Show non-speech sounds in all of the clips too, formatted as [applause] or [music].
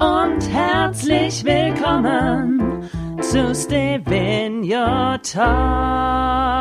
Und herzlich willkommen zu Stevenio Talks.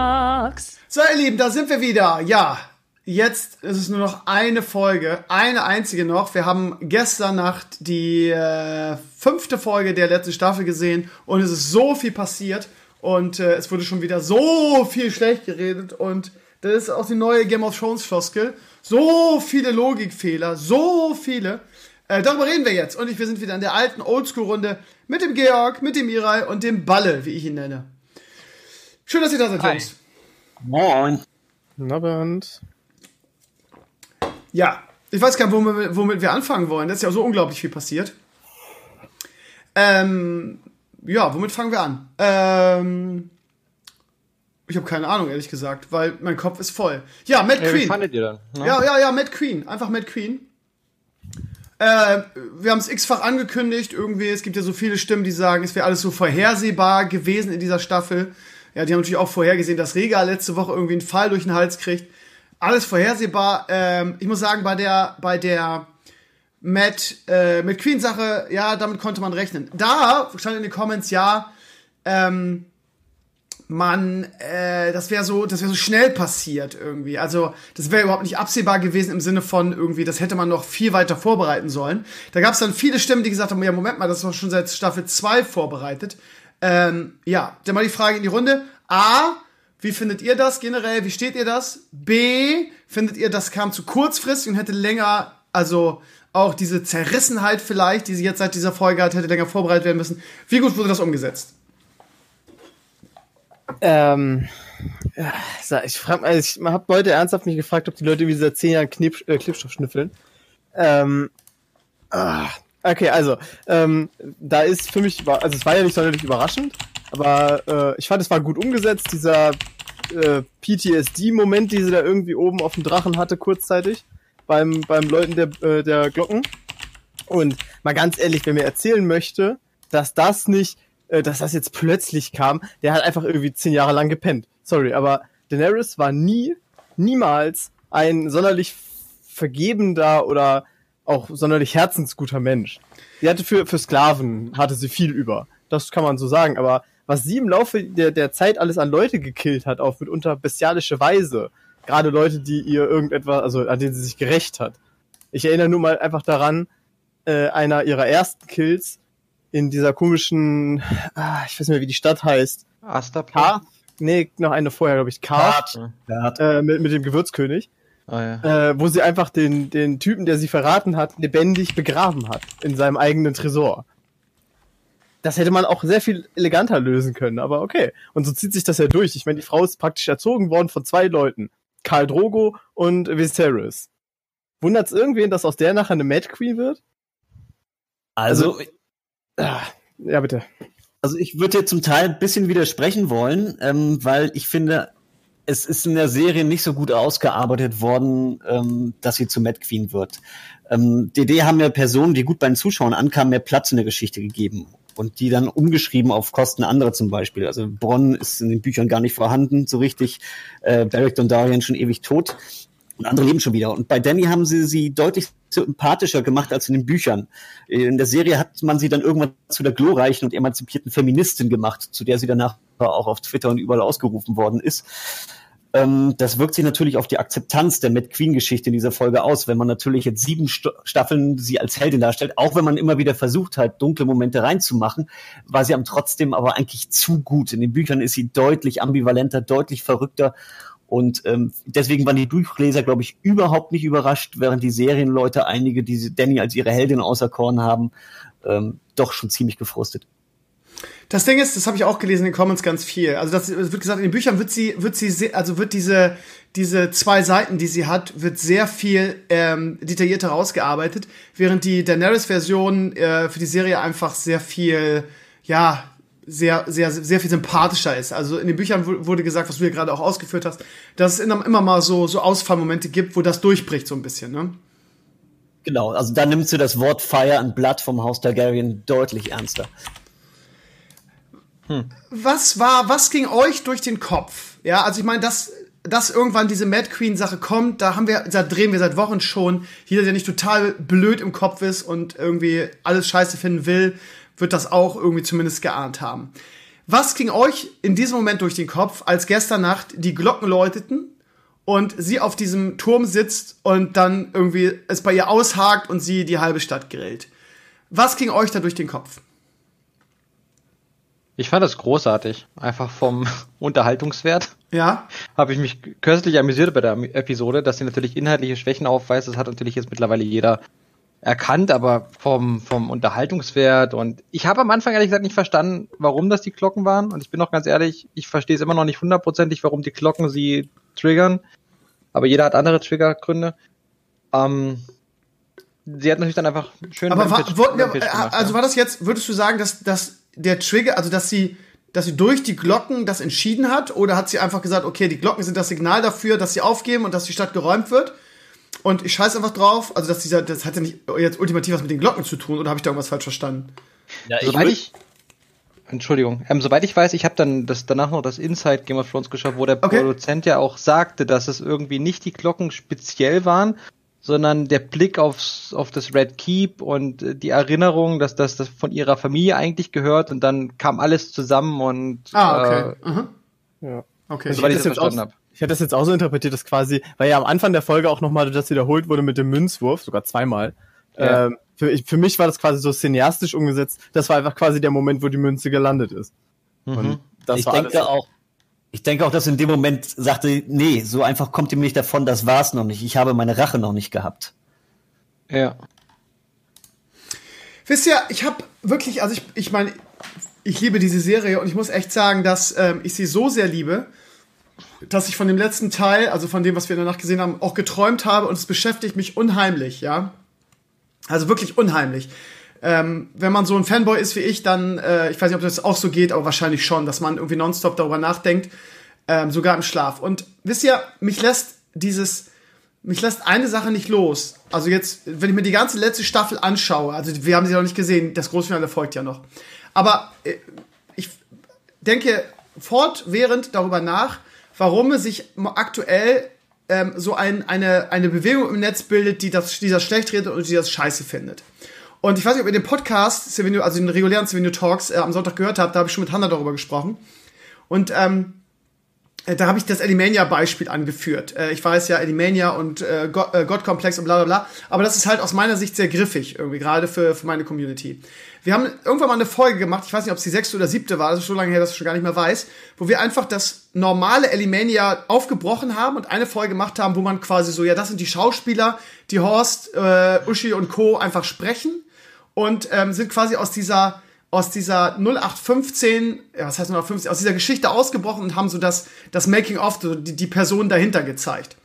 So, ihr Lieben, da sind wir wieder. Ja, Jetzt ist es nur noch eine Folge, eine einzige noch. Wir haben gestern Nacht die äh, fünfte Folge der letzten Staffel gesehen und es ist so viel passiert und äh, es wurde schon wieder so viel schlecht geredet und das ist auch die neue Game of Thrones Floskel. So viele Logikfehler, so viele. Äh, darüber reden wir jetzt und ich, wir sind wieder in der alten Oldschool-Runde mit dem Georg, mit dem Mirai und dem Balle, wie ich ihn nenne. Schön, dass ihr da seid, Jungs. Moin. Guten Abend. Ja, ich weiß gar nicht, womit, womit wir anfangen wollen. Das ist ja so unglaublich viel passiert. Ähm, ja, womit fangen wir an? Ähm, ich habe keine Ahnung, ehrlich gesagt, weil mein Kopf ist voll. Ja, Matt Ja, Queen. wie fandet ihr dann? Ne? Ja, ja, ja, Matt Queen. Einfach Matt Queen. Äh, wir haben es x-fach angekündigt. Irgendwie, es gibt ja so viele Stimmen, die sagen, es wäre alles so vorhersehbar gewesen in dieser Staffel. Ja, die haben natürlich auch vorhergesehen, dass Rega letzte Woche irgendwie einen Fall durch den Hals kriegt. Alles vorhersehbar. Ähm, ich muss sagen, bei der, bei der Matt, äh, mit Queen-Sache, ja, damit konnte man rechnen. Da stand in den Comments, ja, ähm, man, äh, das wäre so, das wäre so schnell passiert irgendwie. Also das wäre überhaupt nicht absehbar gewesen im Sinne von irgendwie, das hätte man noch viel weiter vorbereiten sollen. Da gab es dann viele Stimmen, die gesagt haben, ja Moment mal, das ist doch schon seit Staffel 2 vorbereitet. Ähm, ja, dann mal die Frage in die Runde. A, wie findet ihr das generell? Wie steht ihr das? B, findet ihr, das kam zu kurzfristig und hätte länger, also auch diese Zerrissenheit vielleicht, die sie jetzt seit dieser Folge hat, hätte länger vorbereitet werden müssen. Wie gut wurde das umgesetzt? Ähm, ich frage, also ich habe Leute ernsthaft mich gefragt, ob die Leute irgendwie seit zehn Jahren Knip, äh, Klebstoff schnüffeln. Ähm, ah, okay, also ähm, da ist für mich, also es war ja nicht sonderlich überraschend, aber äh, ich fand, es war gut umgesetzt. Dieser äh, PTSD-Moment, die sie da irgendwie oben auf dem Drachen hatte, kurzzeitig beim beim Läuten der äh, der Glocken. Und mal ganz ehrlich, wer mir erzählen möchte, dass das nicht, äh, dass das jetzt plötzlich kam, der hat einfach irgendwie zehn Jahre lang gepennt. Sorry, aber Daenerys war nie, niemals ein sonderlich vergebender oder auch sonderlich herzensguter Mensch. Sie hatte für, für Sklaven, hatte sie viel über. Das kann man so sagen, aber was sie im Laufe der, der Zeit alles an Leute gekillt hat, auf mitunter bestialische Weise, gerade Leute, die ihr irgendetwas, also an denen sie sich gerecht hat. Ich erinnere nur mal einfach daran, äh, einer ihrer ersten Kills in dieser komischen, ah, ich weiß nicht mehr, wie die Stadt heißt. Astapor? Nee, noch eine vorher, glaube ich. K. Bart. Äh, mit, mit dem Gewürzkönig. Ah, ja. Äh, wo sie einfach den, den Typen, der sie verraten hat, lebendig begraben hat. In seinem eigenen Tresor. Das hätte man auch sehr viel eleganter lösen können, aber okay. Und so zieht sich das ja durch. Ich meine, die Frau ist praktisch erzogen worden von zwei Leuten. Karl Drogo und Viserys. Wundert's irgendwen, dass aus der nachher eine Mad Queen wird? Also, Ah, ja, bitte. also ich würde dir zum Teil ein bisschen widersprechen wollen, ähm, weil ich finde, es ist in der Serie nicht so gut ausgearbeitet worden, ähm, dass sie zu Mad Queen wird. Ähm, DD haben ja Personen, die gut bei den Zuschauern ankamen, mehr Platz in der Geschichte gegeben und die dann umgeschrieben auf Kosten anderer zum Beispiel. Also Bronn ist in den Büchern gar nicht vorhanden, so richtig. Äh, Beric Dondarrion schon ewig tot. Und andere leben schon wieder. Und bei Danny haben sie sie deutlich sympathischer gemacht als in den Büchern. In der Serie hat man sie dann irgendwann zu der glorreichen und emanzipierten Feministin gemacht, zu der sie danach auch auf Twitter und überall ausgerufen worden ist. Ähm, das wirkt sich natürlich auf die Akzeptanz der Mad Queen-Geschichte in dieser Folge aus, wenn man natürlich jetzt sieben Sto Staffeln sie als Heldin darstellt, auch wenn man immer wieder versucht halt dunkle Momente reinzumachen, war sie am trotzdem aber eigentlich zu gut. In den Büchern ist sie deutlich ambivalenter, deutlich verrückter und ähm, deswegen waren die Buchleser, glaube ich, überhaupt nicht überrascht, während die Serienleute einige, die Danny als ihre Heldin auserkoren haben, ähm, doch schon ziemlich gefrustet. Das Ding ist, das habe ich auch gelesen in den Comments ganz viel. Also das wird gesagt, in den Büchern wird sie, wird sie, also wird diese diese zwei Seiten, die sie hat, wird sehr viel ähm, detaillierter rausgearbeitet, während die Daenerys-Version äh, für die Serie einfach sehr viel, ja, sehr, sehr, sehr viel sympathischer ist. Also in den Büchern wurde gesagt, was du ja gerade auch ausgeführt hast, dass es immer, mal so, so Ausfallmomente gibt, wo das durchbricht so ein bisschen, ne? Genau, also da nimmt sie das Wort Fire and Blood vom Haus Targaryen deutlich ernster. Hm. Was war, was ging euch durch den Kopf? Ja, also ich meine, dass, dass irgendwann diese Mad Queen Sache kommt, da haben wir, da drehen wir seit Wochen schon. Jeder, der nicht total blöd im Kopf ist und irgendwie alles scheiße finden will, wird das auch irgendwie zumindest geahnt haben. Was ging euch in diesem Moment durch den Kopf, als gestern Nacht die Glocken läuteten und sie auf diesem Turm sitzt und dann irgendwie es bei ihr aushakt und sie die halbe Stadt grillt? Was ging euch da durch den Kopf? Ich fand das großartig. Einfach vom [laughs] Unterhaltungswert. Ja. Habe ich mich köstlich amüsiert bei der Episode, dass sie natürlich inhaltliche Schwächen aufweist. Das hat natürlich jetzt mittlerweile jeder erkannt, aber vom, vom Unterhaltungswert. Und ich habe am Anfang ehrlich gesagt nicht verstanden, warum das die Glocken waren. Und ich bin auch ganz ehrlich, ich verstehe es immer noch nicht hundertprozentig, warum die Glocken sie triggern, aber jeder hat andere Triggergründe. Ähm, sie hat natürlich dann einfach schön aber war, wo, ja, gemacht, also war das jetzt, würdest du sagen, dass, dass der Trigger, also dass sie dass sie durch die Glocken das entschieden hat? Oder hat sie einfach gesagt, okay, die Glocken sind das Signal dafür, dass sie aufgeben und dass die Stadt geräumt wird? Und ich scheiß einfach drauf, also dass dieser, das hat ja nicht jetzt ultimativ was mit den Glocken zu tun, oder habe ich da irgendwas falsch verstanden? Ja, ich soweit ich, Entschuldigung, ähm, soweit ich weiß, ich habe dann das danach noch das Inside Game of Thrones geschaut, wo der okay. Produzent ja auch sagte, dass es irgendwie nicht die Glocken speziell waren, sondern der Blick aufs, auf das Red Keep und äh, die Erinnerung, dass das, das von ihrer Familie eigentlich gehört und dann kam alles zusammen und ah, okay. Äh, uh Ja. Okay. Soweit ich das, das verstanden habe. Ich hatte das jetzt auch so interpretiert, dass quasi, weil ja am Anfang der Folge auch nochmal das wiederholt wurde mit dem Münzwurf, sogar zweimal. Ja. Ähm, für, ich, für mich war das quasi so cineastisch umgesetzt. Das war einfach quasi der Moment, wo die Münze gelandet ist. Mhm. ich denke auch, ich denke auch, dass in dem Moment sagte, nee, so einfach kommt ihm nicht davon, das war's noch nicht. Ich habe meine Rache noch nicht gehabt. Ja. Wisst ihr, ich habe wirklich, also ich, ich meine, ich liebe diese Serie und ich muss echt sagen, dass ähm, ich sie so sehr liebe, dass ich von dem letzten Teil, also von dem, was wir in der Nacht gesehen haben, auch geträumt habe und es beschäftigt mich unheimlich, ja. Also wirklich unheimlich. Ähm, wenn man so ein Fanboy ist wie ich, dann, äh, ich weiß nicht, ob das auch so geht, aber wahrscheinlich schon, dass man irgendwie nonstop darüber nachdenkt, ähm, sogar im Schlaf. Und wisst ihr, mich lässt dieses, mich lässt eine Sache nicht los. Also jetzt, wenn ich mir die ganze letzte Staffel anschaue, also wir haben sie noch nicht gesehen, das Großfinale folgt ja noch. Aber äh, ich denke fortwährend darüber nach, warum es sich aktuell ähm, so ein, eine, eine Bewegung im Netz bildet, die das, die das schlecht redet und die das scheiße findet. Und ich weiß nicht, ob ihr den Podcast, also den regulären Savinio Talks äh, am Sonntag gehört habt, da habe ich schon mit Hanna darüber gesprochen. Und ähm, äh, da habe ich das Elimania-Beispiel angeführt. Äh, ich weiß ja, Elimania und äh, Gottkomplex und bla bla bla. Aber das ist halt aus meiner Sicht sehr griffig, irgendwie, gerade für, für meine Community. Wir haben irgendwann mal eine Folge gemacht, ich weiß nicht, ob es die sechste oder siebte war, das ist so lange her, dass ich schon gar nicht mehr weiß, wo wir einfach das normale Elimania aufgebrochen haben und eine Folge gemacht haben, wo man quasi so, ja, das sind die Schauspieler, die Horst, äh, Uschi und Co. einfach sprechen und ähm, sind quasi aus dieser aus dieser 0815, ja, was heißt 0815, aus dieser Geschichte ausgebrochen und haben so das, das Making-of, so die, die Person dahinter gezeigt.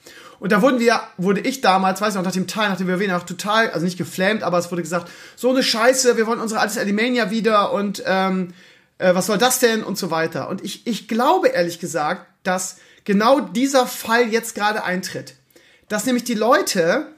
Und da wurden wir, wurde ich damals, weiß ich noch, nach dem Teil, nach dem WoW noch total, also nicht geflammt, aber es wurde gesagt, so eine Scheiße, wir wollen unsere altes Alimania wieder und ähm, äh, was soll das denn und so weiter. Und ich, ich glaube ehrlich gesagt, dass genau dieser Fall jetzt gerade eintritt. Dass nämlich die Leute,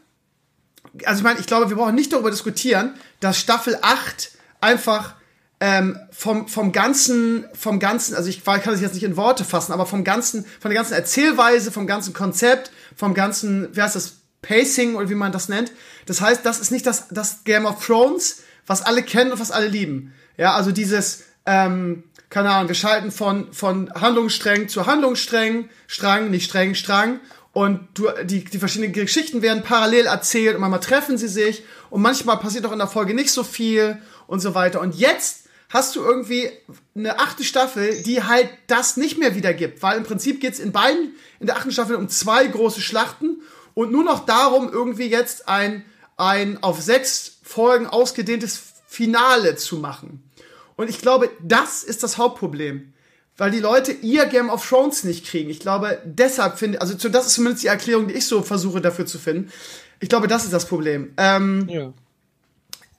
also ich meine, ich glaube, wir brauchen nicht darüber diskutieren, dass Staffel 8 einfach ähm, vom, vom ganzen, vom ganzen, also ich kann das jetzt nicht in Worte fassen, aber vom ganzen, von der ganzen Erzählweise, vom ganzen Konzept, vom ganzen, wie heißt das, Pacing oder wie man das nennt. Das heißt, das ist nicht das, das Game of Thrones, was alle kennen und was alle lieben. Ja, also dieses, ähm, keine Ahnung, wir schalten von, von Handlungsstreng zu Handlungsstreng, Strang, nicht streng, Strang. Und du, die, die verschiedenen Geschichten werden parallel erzählt und manchmal treffen sie sich und manchmal passiert auch in der Folge nicht so viel und so weiter. Und jetzt hast du irgendwie eine achte Staffel, die halt das nicht mehr wiedergibt, weil im Prinzip geht's in beiden, in der achten Staffel um zwei große Schlachten und nur noch darum, irgendwie jetzt ein, ein auf sechs Folgen ausgedehntes Finale zu machen. Und ich glaube, das ist das Hauptproblem. Weil die Leute ihr Game of Thrones nicht kriegen. Ich glaube, deshalb finde, also das ist zumindest die Erklärung, die ich so versuche dafür zu finden. Ich glaube, das ist das Problem. Ähm, Ja.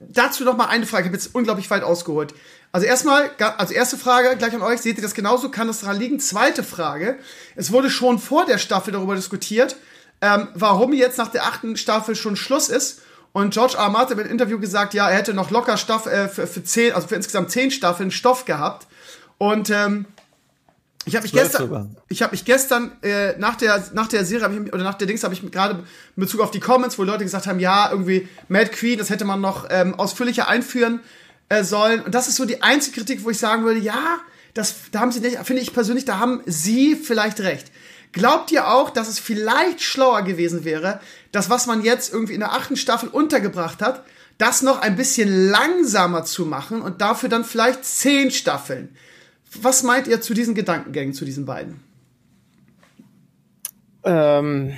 Dazu noch mal eine Frage. Ich habe jetzt unglaublich weit ausgeholt. Also erstmal, also erste Frage gleich an euch. Seht ihr das genauso? Kann das daran liegen? Zweite Frage. Es wurde schon vor der Staffel darüber diskutiert, ähm, warum jetzt nach der achten Staffel schon Schluss ist. Und George R. Martin hat im Interview gesagt, ja, er hätte noch locker Stoff äh, für, für zehn, also für insgesamt zehn Staffeln Stoff gehabt. Und ähm, ich habe mich gestern, sogar. ich habe mich gestern äh, nach der nach der Serie ich, oder nach der Dings habe ich gerade in Bezug auf die Comments, wo Leute gesagt haben, ja irgendwie Mad Queen, das hätte man noch ähm, ausführlicher einführen äh, sollen. Und das ist so die einzige Kritik, wo ich sagen würde, ja, das da haben sie nicht, finde ich persönlich, da haben sie vielleicht recht. Glaubt ihr auch, dass es vielleicht schlauer gewesen wäre, das, was man jetzt irgendwie in der achten Staffel untergebracht hat, das noch ein bisschen langsamer zu machen und dafür dann vielleicht zehn Staffeln? Was meint ihr zu diesen Gedankengängen, zu diesen beiden? Ähm,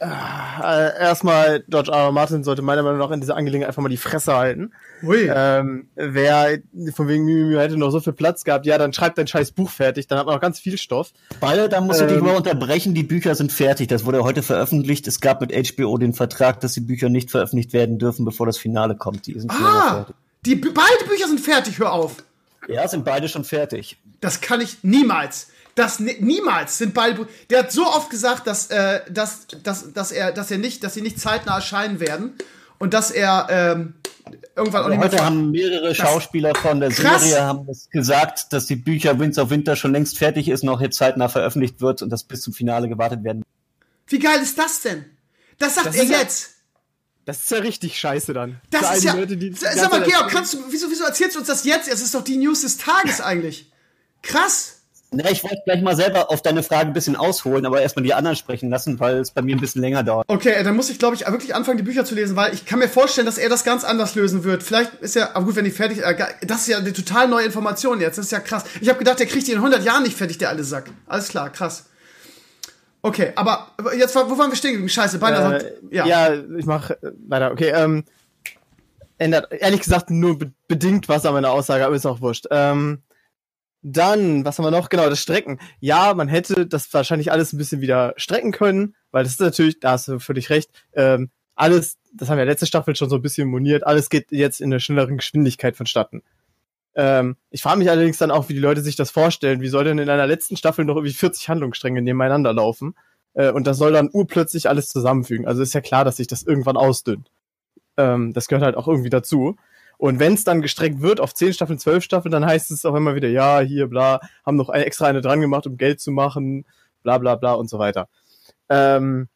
äh, erstmal, George R. R. Martin sollte meiner Meinung nach in dieser Angelegenheit einfach mal die Fresse halten. Hui. Ähm, wer von wegen Mimimi hätte noch so viel Platz gehabt, ja, dann schreibt dein scheiß Buch fertig, dann hat man noch ganz viel Stoff. Beide, da muss ich dich Ähm, mal unterbrechen, die Bücher sind fertig. Das wurde heute veröffentlicht. Es gab mit HBO den Vertrag, dass die Bücher nicht veröffentlicht werden dürfen, bevor das Finale kommt. Die sind ah, fertig. die beide Bücher sind fertig, hör auf. Ja, sind beide schon fertig. Das kann ich niemals. Das ni- niemals sind beide. Der hat so oft gesagt, dass, äh, dass, dass, dass er, dass er nicht, dass sie nicht zeitnah erscheinen werden und dass er ähm, irgendwann auch nicht mehr. Heute haben mehrere Schauspieler von der Krass. Serie haben das gesagt, dass die Bücher Winds of Winter schon längst fertig ist, noch jetzt zeitnah veröffentlicht wird und dass bis zum Finale gewartet werden. Wie geil ist das denn? Das sagt Das er jetzt. Das ist ja richtig scheiße dann. Das Für ist ja. Leute, die Sag ganze mal, Georg, kannst du, wieso, wieso erzählst du uns das jetzt? Es ist doch die News des Tages [laughs] eigentlich. Krass. Na, ich wollte gleich mal selber auf deine Frage ein bisschen ausholen, aber erstmal die anderen sprechen lassen, weil es bei mir ein bisschen länger dauert. Okay, dann muss ich, glaube ich, wirklich anfangen, die Bücher zu lesen, weil ich kann mir vorstellen, dass er das ganz anders lösen wird. Vielleicht ist ja, aber gut, wenn die fertig, äh, das ist ja eine total neue Information jetzt. Das ist ja krass. Ich habe gedacht, der kriegt die in 100 Jahren nicht fertig, der alte Sack. Alles klar, krass. Okay, aber jetzt, wo waren wir stehen geblieben? Scheiße, beinahe. Äh, ja. ich mach äh, weiter. Okay, ähm, ändert ehrlich gesagt nur be bedingt was an meiner Aussage, aber ist auch wurscht. Ähm, dann, was haben wir noch? Genau, das Strecken. Ja, man hätte das wahrscheinlich alles ein bisschen wieder strecken können, weil das ist natürlich, da hast du völlig recht, ähm, alles, das haben wir letzte Staffel schon so ein bisschen moniert, alles geht jetzt in einer schnelleren Geschwindigkeit vonstatten. Ähm, ich frage mich allerdings dann auch, wie die Leute sich das vorstellen. Wie soll denn in einer letzten Staffel noch irgendwie 40 Handlungsstränge nebeneinander laufen? Äh, und das soll dann urplötzlich alles zusammenfügen. Also ist ja klar, dass sich das irgendwann ausdünnt. Ähm, das gehört halt auch irgendwie dazu. Und wenn es dann gestreckt wird auf 10 Staffeln, 12 Staffeln, dann heißt es auch immer wieder, ja, hier, bla, haben noch ein, extra eine dran gemacht, um Geld zu machen, bla bla bla und so weiter. Ähm,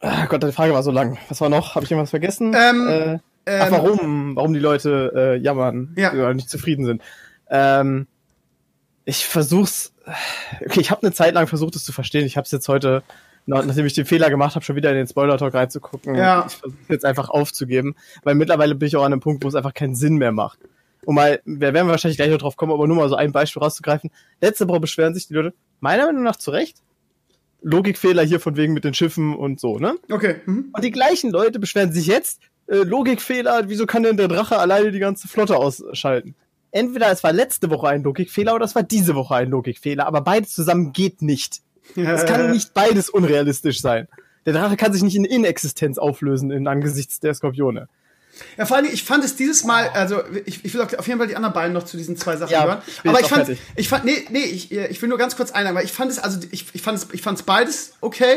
ah Gott, die Frage war so lang. Was war noch? Habe ich irgendwas vergessen? Ähm, äh, Ähm, Ach, warum? Warum die Leute äh, jammern Ja. oder nicht zufrieden sind. Ähm, ich versuch's. Okay, ich habe eine Zeit lang versucht, es zu verstehen. Ich habe es jetzt heute, nach- nachdem ich den Fehler gemacht habe, schon wieder in den Spoiler-Talk reinzugucken. Ja. Ich versuche jetzt einfach aufzugeben, weil mittlerweile bin ich auch an einem Punkt, wo es einfach keinen Sinn mehr macht. Um mal, wir werden wahrscheinlich gleich noch drauf kommen, aber nur mal so ein Beispiel rauszugreifen. Letzte Woche beschweren sich die Leute, meiner Meinung nach zu Recht, Logikfehler hier von wegen mit den Schiffen und so, ne? okay. Mhm. Und die gleichen Leute beschweren sich jetzt, äh, Logikfehler, wieso kann denn der Drache alleine die ganze Flotte ausschalten? Entweder es war letzte Woche ein Logikfehler oder es war diese Woche ein Logikfehler, aber beides zusammen geht nicht. Es kann [laughs] nicht beides unrealistisch sein. Der Drache kann sich nicht in Inexistenz auflösen in angesichts der Skorpione. Ja, vor allem, ich fand es dieses Mal, also ich, ich will auf jeden Fall die anderen beiden noch zu diesen zwei Sachen Ja, hören. ich Aber ich fand, fertig. ich fand, nee, nee, ich, ich will nur ganz kurz einhaken, weil ich fand es, also ich, ich fand es, ich fand es beides okay.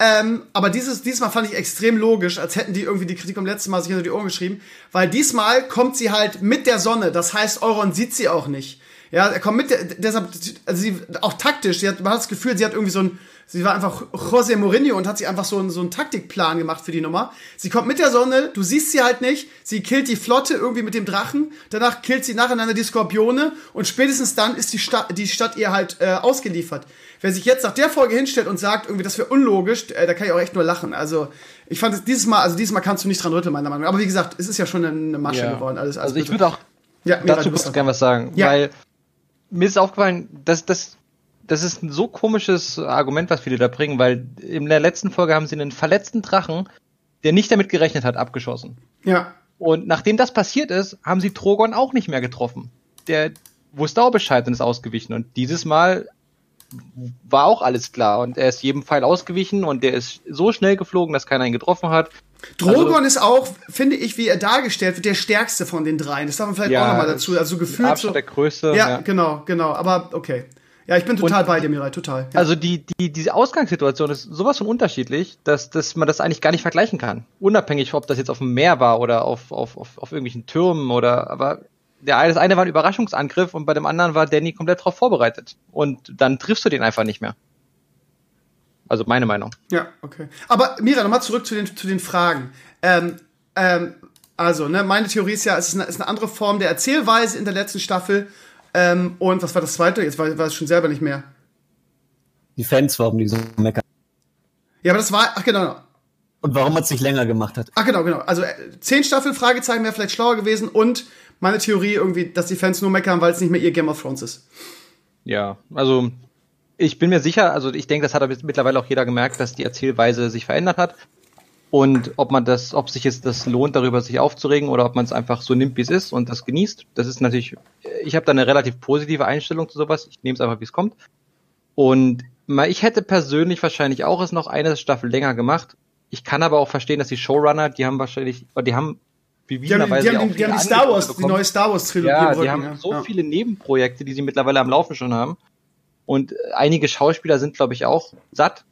Ähm, aber dieses, diesmal fand ich extrem logisch, als hätten die irgendwie die Kritik vom letzten Mal sich hinter die Ohren geschrieben, weil diesmal kommt sie halt mit der Sonne. Das heißt, Euron sieht sie auch nicht. Ja, er kommt mit der, deshalb, also sie, auch taktisch, sie hat, man hat das Gefühl, sie hat irgendwie so ein, sie war einfach José Mourinho und hat sich einfach so einen, so einen Taktikplan gemacht für die Nummer. Sie kommt mit der Sonne, du siehst sie halt nicht, sie killt die Flotte irgendwie mit dem Drachen, danach killt sie nacheinander die Skorpione und spätestens dann ist die Stadt, die Stadt ihr halt äh, ausgeliefert. Wer sich jetzt nach der Folge hinstellt und sagt, irgendwie, das wäre unlogisch, äh, da kann ich auch echt nur lachen. Also, ich fand es dieses Mal, also dieses Mal kannst du nicht dran rütteln, meiner Meinung nach. Aber wie gesagt, es ist ja schon eine Masche Ja. geworden, alles, alles Also ich würde auch ja, dazu kurz gerne was sagen, Ja. weil mir ist aufgefallen, dass das das ist ein so komisches Argument, was viele da bringen, weil in der letzten Folge haben sie einen verletzten Drachen, der nicht damit gerechnet hat, abgeschossen. Ja. Und nachdem das passiert ist, haben sie Drogon auch nicht mehr getroffen. Der wusste auch Bescheid und ist ausgewichen. Und dieses Mal war auch alles klar. Und er ist jedem Pfeil ausgewichen und der ist so schnell geflogen, dass keiner ihn getroffen hat. Drogon Also- ist auch, finde ich, wie er dargestellt wird, der stärkste von den dreien. Das darf man vielleicht auch nochmal dazu. Also gefühlt so. Abstand der größte. Ja, ja. genau, genau. Aber okay. Ja, ich bin total Und- bei dir, Mirai, total. Ja. Also die, die, diese Ausgangssituation ist sowas von unterschiedlich, dass, dass man das eigentlich gar nicht vergleichen kann. Unabhängig, ob das jetzt auf dem Meer war oder auf, auf, auf, auf irgendwelchen Türmen oder, aber der eine, das eine war ein Überraschungsangriff und bei dem anderen war Danny komplett darauf vorbereitet. Und dann triffst du den einfach nicht mehr. Also meine Meinung. Ja, okay. Aber Mira, nochmal zurück zu den, zu den Fragen. Ähm, ähm, also, ne, meine Theorie ist ja, es ist eine, es ist eine andere Form der Erzählweise in der letzten Staffel. Ähm, und was war das zweite? Jetzt weiß, weiß ich schon selber nicht mehr. Die Fans warum die so meckern. Ja, aber das war, ach genau, Und warum man es nicht länger gemacht hat. ach genau, genau. Also äh, zehn Staffel, Fragezeichen wäre vielleicht schlauer gewesen und meine Theorie irgendwie, dass die Fans nur meckern, weil es nicht mehr ihr Game of Thrones ist. Ja, also ich bin mir sicher, also ich denke, das hat aber mittlerweile auch jeder gemerkt, dass die Erzählweise sich verändert hat. Und ob man das, ob sich jetzt das lohnt, darüber sich aufzuregen oder ob man es einfach so nimmt, wie es ist und das genießt, das ist natürlich, ich habe da eine relativ positive Einstellung zu sowas. Ich nehme es einfach, wie es kommt. Und mal, ich hätte persönlich wahrscheinlich auch es noch eine Staffel länger gemacht. Ich kann aber auch verstehen, dass die Showrunner, die haben wahrscheinlich, die haben Die haben, die, bewiesenerweise die haben, die, haben die Star Wars, die neue Star Wars Trilogie Ja, die Rücken, haben ja. so ja. viele Nebenprojekte, die sie mittlerweile am Laufen schon haben. Und einige Schauspieler sind, glaube ich, auch satt.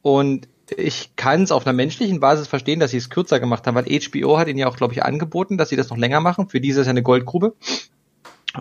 Und ich kann es auf einer menschlichen Basis verstehen, dass sie es kürzer gemacht haben, weil HBO hat ihnen ja auch, glaube ich, angeboten, dass sie das noch länger machen. Für die ist ja eine Goldgrube.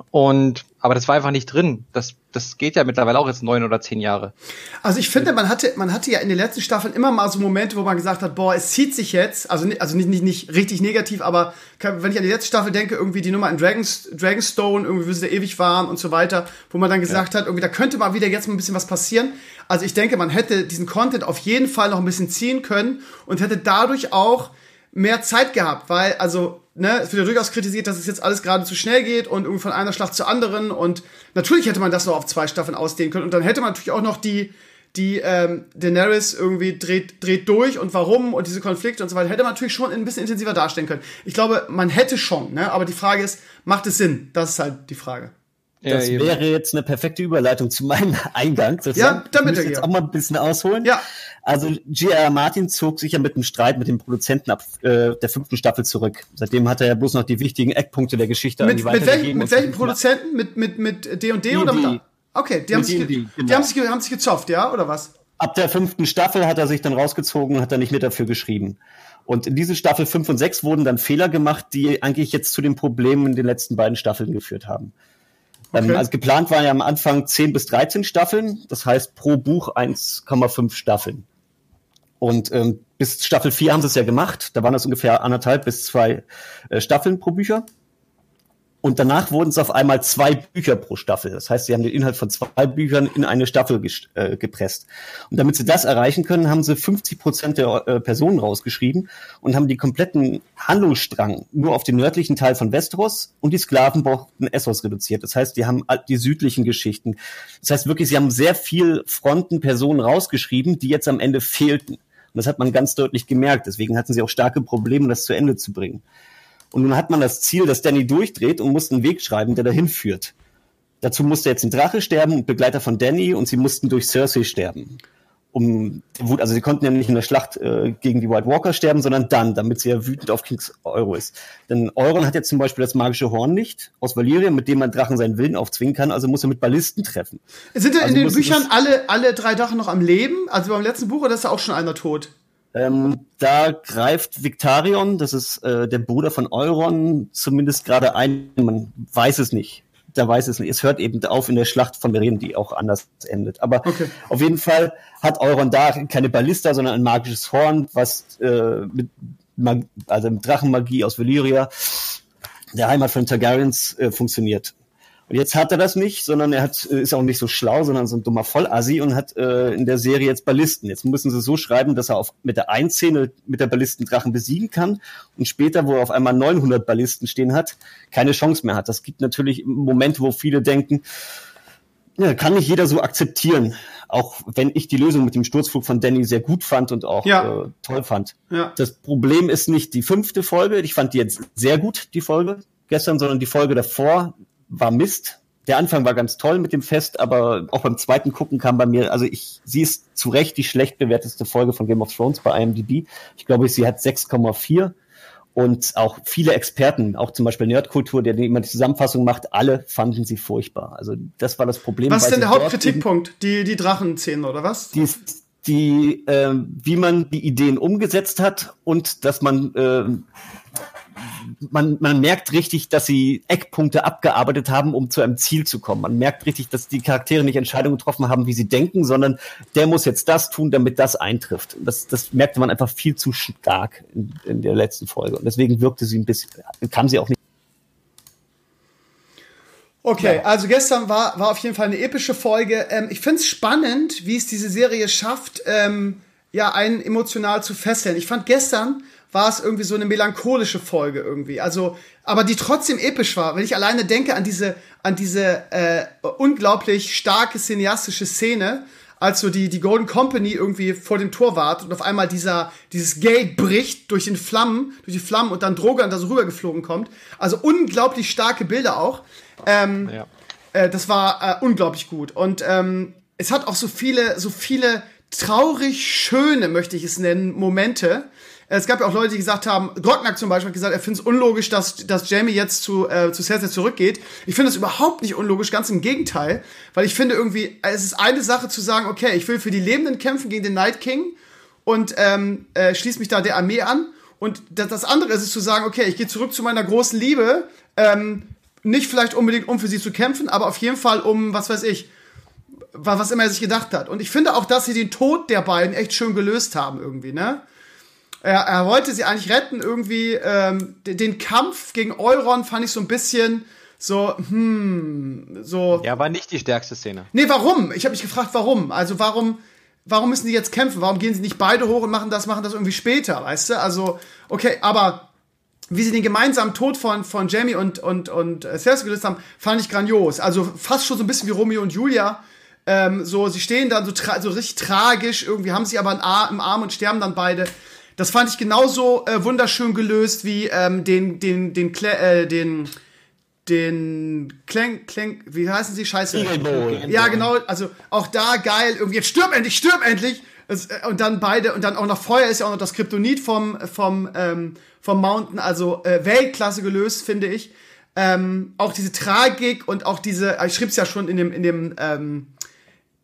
Und, aber das war einfach nicht drin. Das, das geht ja mittlerweile auch jetzt neun oder zehn Jahre. Also ich finde, man hatte, man hatte ja in den letzten Staffeln immer mal so Momente, wo man gesagt hat, boah, es zieht sich jetzt, also, also nicht, nicht, nicht richtig negativ, aber wenn ich an die letzte Staffel denke, irgendwie die Nummer in Dragons, Dragonstone, irgendwie, wie sie da ewig waren und so weiter, wo man dann gesagt hat, irgendwie, da könnte mal wieder jetzt mal ein bisschen was passieren. Also ich denke, man hätte diesen Content auf jeden Fall noch ein bisschen ziehen können und hätte dadurch auch mehr Zeit gehabt, weil, also, ne, es wird ja durchaus kritisiert, dass es jetzt alles gerade zu schnell geht und irgendwie von einer Schlacht zur anderen und natürlich hätte man das noch auf zwei Staffeln ausdehnen können und dann hätte man natürlich auch noch die, die ähm, Daenerys irgendwie dreht, dreht durch und warum und diese Konflikte und so weiter, hätte man natürlich schon ein bisschen intensiver darstellen können. Ich glaube, man hätte schon, ne, aber die Frage ist, macht es Sinn? Das ist halt die Frage. Das eben. wäre jetzt eine perfekte Überleitung zu meinem Eingang. sozusagen. Ja, damit ich jetzt auch mal ein bisschen ausholen. Ja. Also G.R. Martin zog sich ja mit dem Streit mit dem Produzenten ab äh, der fünften Staffel zurück. Seitdem hat er ja bloß noch die wichtigen Eckpunkte der Geschichte Mit, mit, welchen, mit und- welchen Produzenten? Mit, mit, mit D&D oder mit. Okay, die haben, Mit sich, ge- D&D, die genau. haben, sich, ge- haben sich gezofft, ja, oder was? Ab der fünften Staffel hat er sich dann rausgezogen und hat dann nicht mehr dafür geschrieben. Und in diese Staffel 5 und 6 wurden dann Fehler gemacht, die eigentlich jetzt zu den Problemen in den letzten beiden Staffeln geführt haben. Okay. Ähm, also geplant waren ja am Anfang 10 bis 13 Staffeln, das heißt pro Buch 1,5 Staffeln. Und ähm, bis Staffel 4 haben sie es ja gemacht, da waren das ungefähr anderthalb bis zwei äh, Staffeln pro Bücher. Und danach wurden es auf einmal zwei Bücher pro Staffel. Das heißt, sie haben den Inhalt von zwei Büchern in eine Staffel äh, gepresst. Und damit sie das erreichen können, haben sie 50 Prozent der äh, Personen rausgeschrieben und haben die kompletten Handlungsstrang nur auf den nördlichen Teil von Westeros und die Sklaven brauchten Essos reduziert. Das heißt, die haben die südlichen Geschichten. Das heißt wirklich, sie haben sehr viel Fronten Personen rausgeschrieben, die jetzt am Ende fehlten. Und das hat man ganz deutlich gemerkt. Deswegen hatten sie auch starke Probleme, das zu Ende zu bringen. Und nun hat man das Ziel, dass Danny durchdreht und muss einen Weg schreiben, der dahin führt. Dazu musste jetzt ein Drache sterben und Begleiter von Danny und sie mussten durch Cersei sterben. Um also sie konnten ja nicht in der Schlacht äh, gegen die White Walker sterben, sondern dann, damit sie ja wütend auf Kings Euro ist. Denn Euron hat jetzt zum Beispiel das magische Horn nicht aus Valyria, mit dem man Drachen seinen Willen aufzwingen kann, also muss er mit Ballisten treffen. Sind denn Also in den Büchern alle, alle drei Drachen noch am Leben? Also beim letzten Buch oder ist da auch schon einer tot? Ähm, da greift Victarion, das ist äh, der Bruder von Euron, zumindest gerade ein. Man weiß es nicht. Da weiß es nicht. Es hört eben auf in der Schlacht von Meren, die auch anders endet. Aber Okay. auf jeden Fall hat Euron da keine Ballista, sondern ein magisches Horn, was äh, mit Mag also mit Drachenmagie aus Valyria, der Heimat von Targaryens, äh, funktioniert. Jetzt hat er das nicht, sondern er hat, äh, ist auch nicht so schlau, sondern so ein dummer Vollassi und hat äh, in der Serie jetzt Ballisten. Jetzt müssen sie so schreiben, dass er auf, mit der Einszene mit der Ballistendrachen besiegen kann und später, wo er auf einmal 900 Ballisten stehen hat, keine Chance mehr hat. Das gibt natürlich Momente, wo viele denken, ja, kann nicht jeder so akzeptieren. auch wenn ich die Lösung mit dem Sturzflug von Danny sehr gut fand und auch Ja. äh, toll fand. Ja. Das Problem ist nicht die fünfte Folge. Ich fand die jetzt sehr gut, die Folge gestern, sondern die Folge davor war Mist. Der Anfang war ganz toll mit dem Fest, aber auch beim zweiten Gucken kam bei mir, also ich, sie ist zu Recht die schlecht bewerteste Folge von Game of Thrones bei IMDb. Ich glaube, sie hat 6,4 und auch viele Experten, auch zum Beispiel Nerdkultur, der immer die Zusammenfassung macht, alle fanden sie furchtbar. Also das war das Problem. Was ist denn der Hauptkritikpunkt? Die, die Drachenszenen, oder was? die, die äh, wie man die Ideen umgesetzt hat und dass man äh, man, man merkt richtig, dass sie Eckpunkte abgearbeitet haben, um zu einem Ziel zu kommen. Man merkt richtig, dass die Charaktere nicht Entscheidungen getroffen haben, wie sie denken, sondern der muss jetzt das tun, damit das eintrifft. Das, das merkte man einfach viel zu stark in, in der letzten Folge. Und deswegen wirkte sie ein bisschen, kam sie auch nicht. Okay, also gestern war, war auf jeden Fall eine epische Folge. Ähm, ich find's spannend, wie es diese Serie schafft, ähm, ja, einen emotional zu fesseln. Ich fand gestern war es irgendwie so eine melancholische Folge irgendwie. Also, aber die trotzdem episch war, wenn ich alleine denke an diese, an diese äh, unglaublich starke cineastische Szene, als so die, die Golden Company irgendwie vor dem Tor wart und auf einmal dieser, dieses Gate bricht durch den Flammen, durch die Flammen und dann Drogan da so rübergeflogen kommt. Also unglaublich starke Bilder auch. Ähm, Ja. äh, das war äh, unglaublich gut. Und ähm, es hat auch so viele, so viele traurig schöne, möchte ich es nennen, Momente. Äh, Es gab ja auch Leute, die gesagt haben, Grocknack zum Beispiel hat gesagt, er findet es unlogisch, dass, dass Jamie jetzt zu, äh, zu Cersei zurückgeht. Ich finde es überhaupt nicht unlogisch, ganz im Gegenteil. Weil ich finde irgendwie, es ist eine Sache zu sagen, okay, ich will für die Lebenden kämpfen gegen den Night King und ähm, äh, schließe mich da der Armee an. Und das, das andere ist es zu sagen, okay, ich gehe zurück zu meiner großen Liebe, ähm, nicht vielleicht unbedingt, um für sie zu kämpfen, aber auf jeden Fall um, was weiß ich, was immer er sich gedacht hat. Und ich finde auch, dass sie den Tod der beiden echt schön gelöst haben irgendwie, ne? Er, er wollte sie eigentlich retten irgendwie. Ähm, den, den Kampf gegen Euron fand ich so ein bisschen so, hm, so. Ja, war nicht die stärkste Szene. Nee, warum? Ich habe mich gefragt, warum? Also warum, warum müssen die jetzt kämpfen? Warum gehen sie nicht beide hoch und machen das, machen das irgendwie später, weißt du? Also, okay, aber wie sie den gemeinsamen Tod von, von Jamie und, und, und äh, Cersei gelöst haben, fand ich grandios. Also fast schon so ein bisschen wie Romeo und Julia. Ähm, so, sie stehen dann so, tra so richtig tragisch, irgendwie haben sie aber einen Ar im Arm und sterben dann beide. Das fand ich genauso äh, wunderschön gelöst wie ähm, den, den, den, Kle äh, den, den Klang, Klang, wie heißen sie? Scheiße. Ja, genau, also auch da geil, irgendwie, jetzt stirb endlich, stirb endlich! Äh, und dann beide, und dann auch noch Feuer ist ja auch noch das Kryptonit vom, vom, ähm, vom Mountain, also äh, Weltklasse gelöst, finde ich. Ähm, auch diese Tragik und auch diese, ich schrieb's ja schon in dem, in dem, ähm,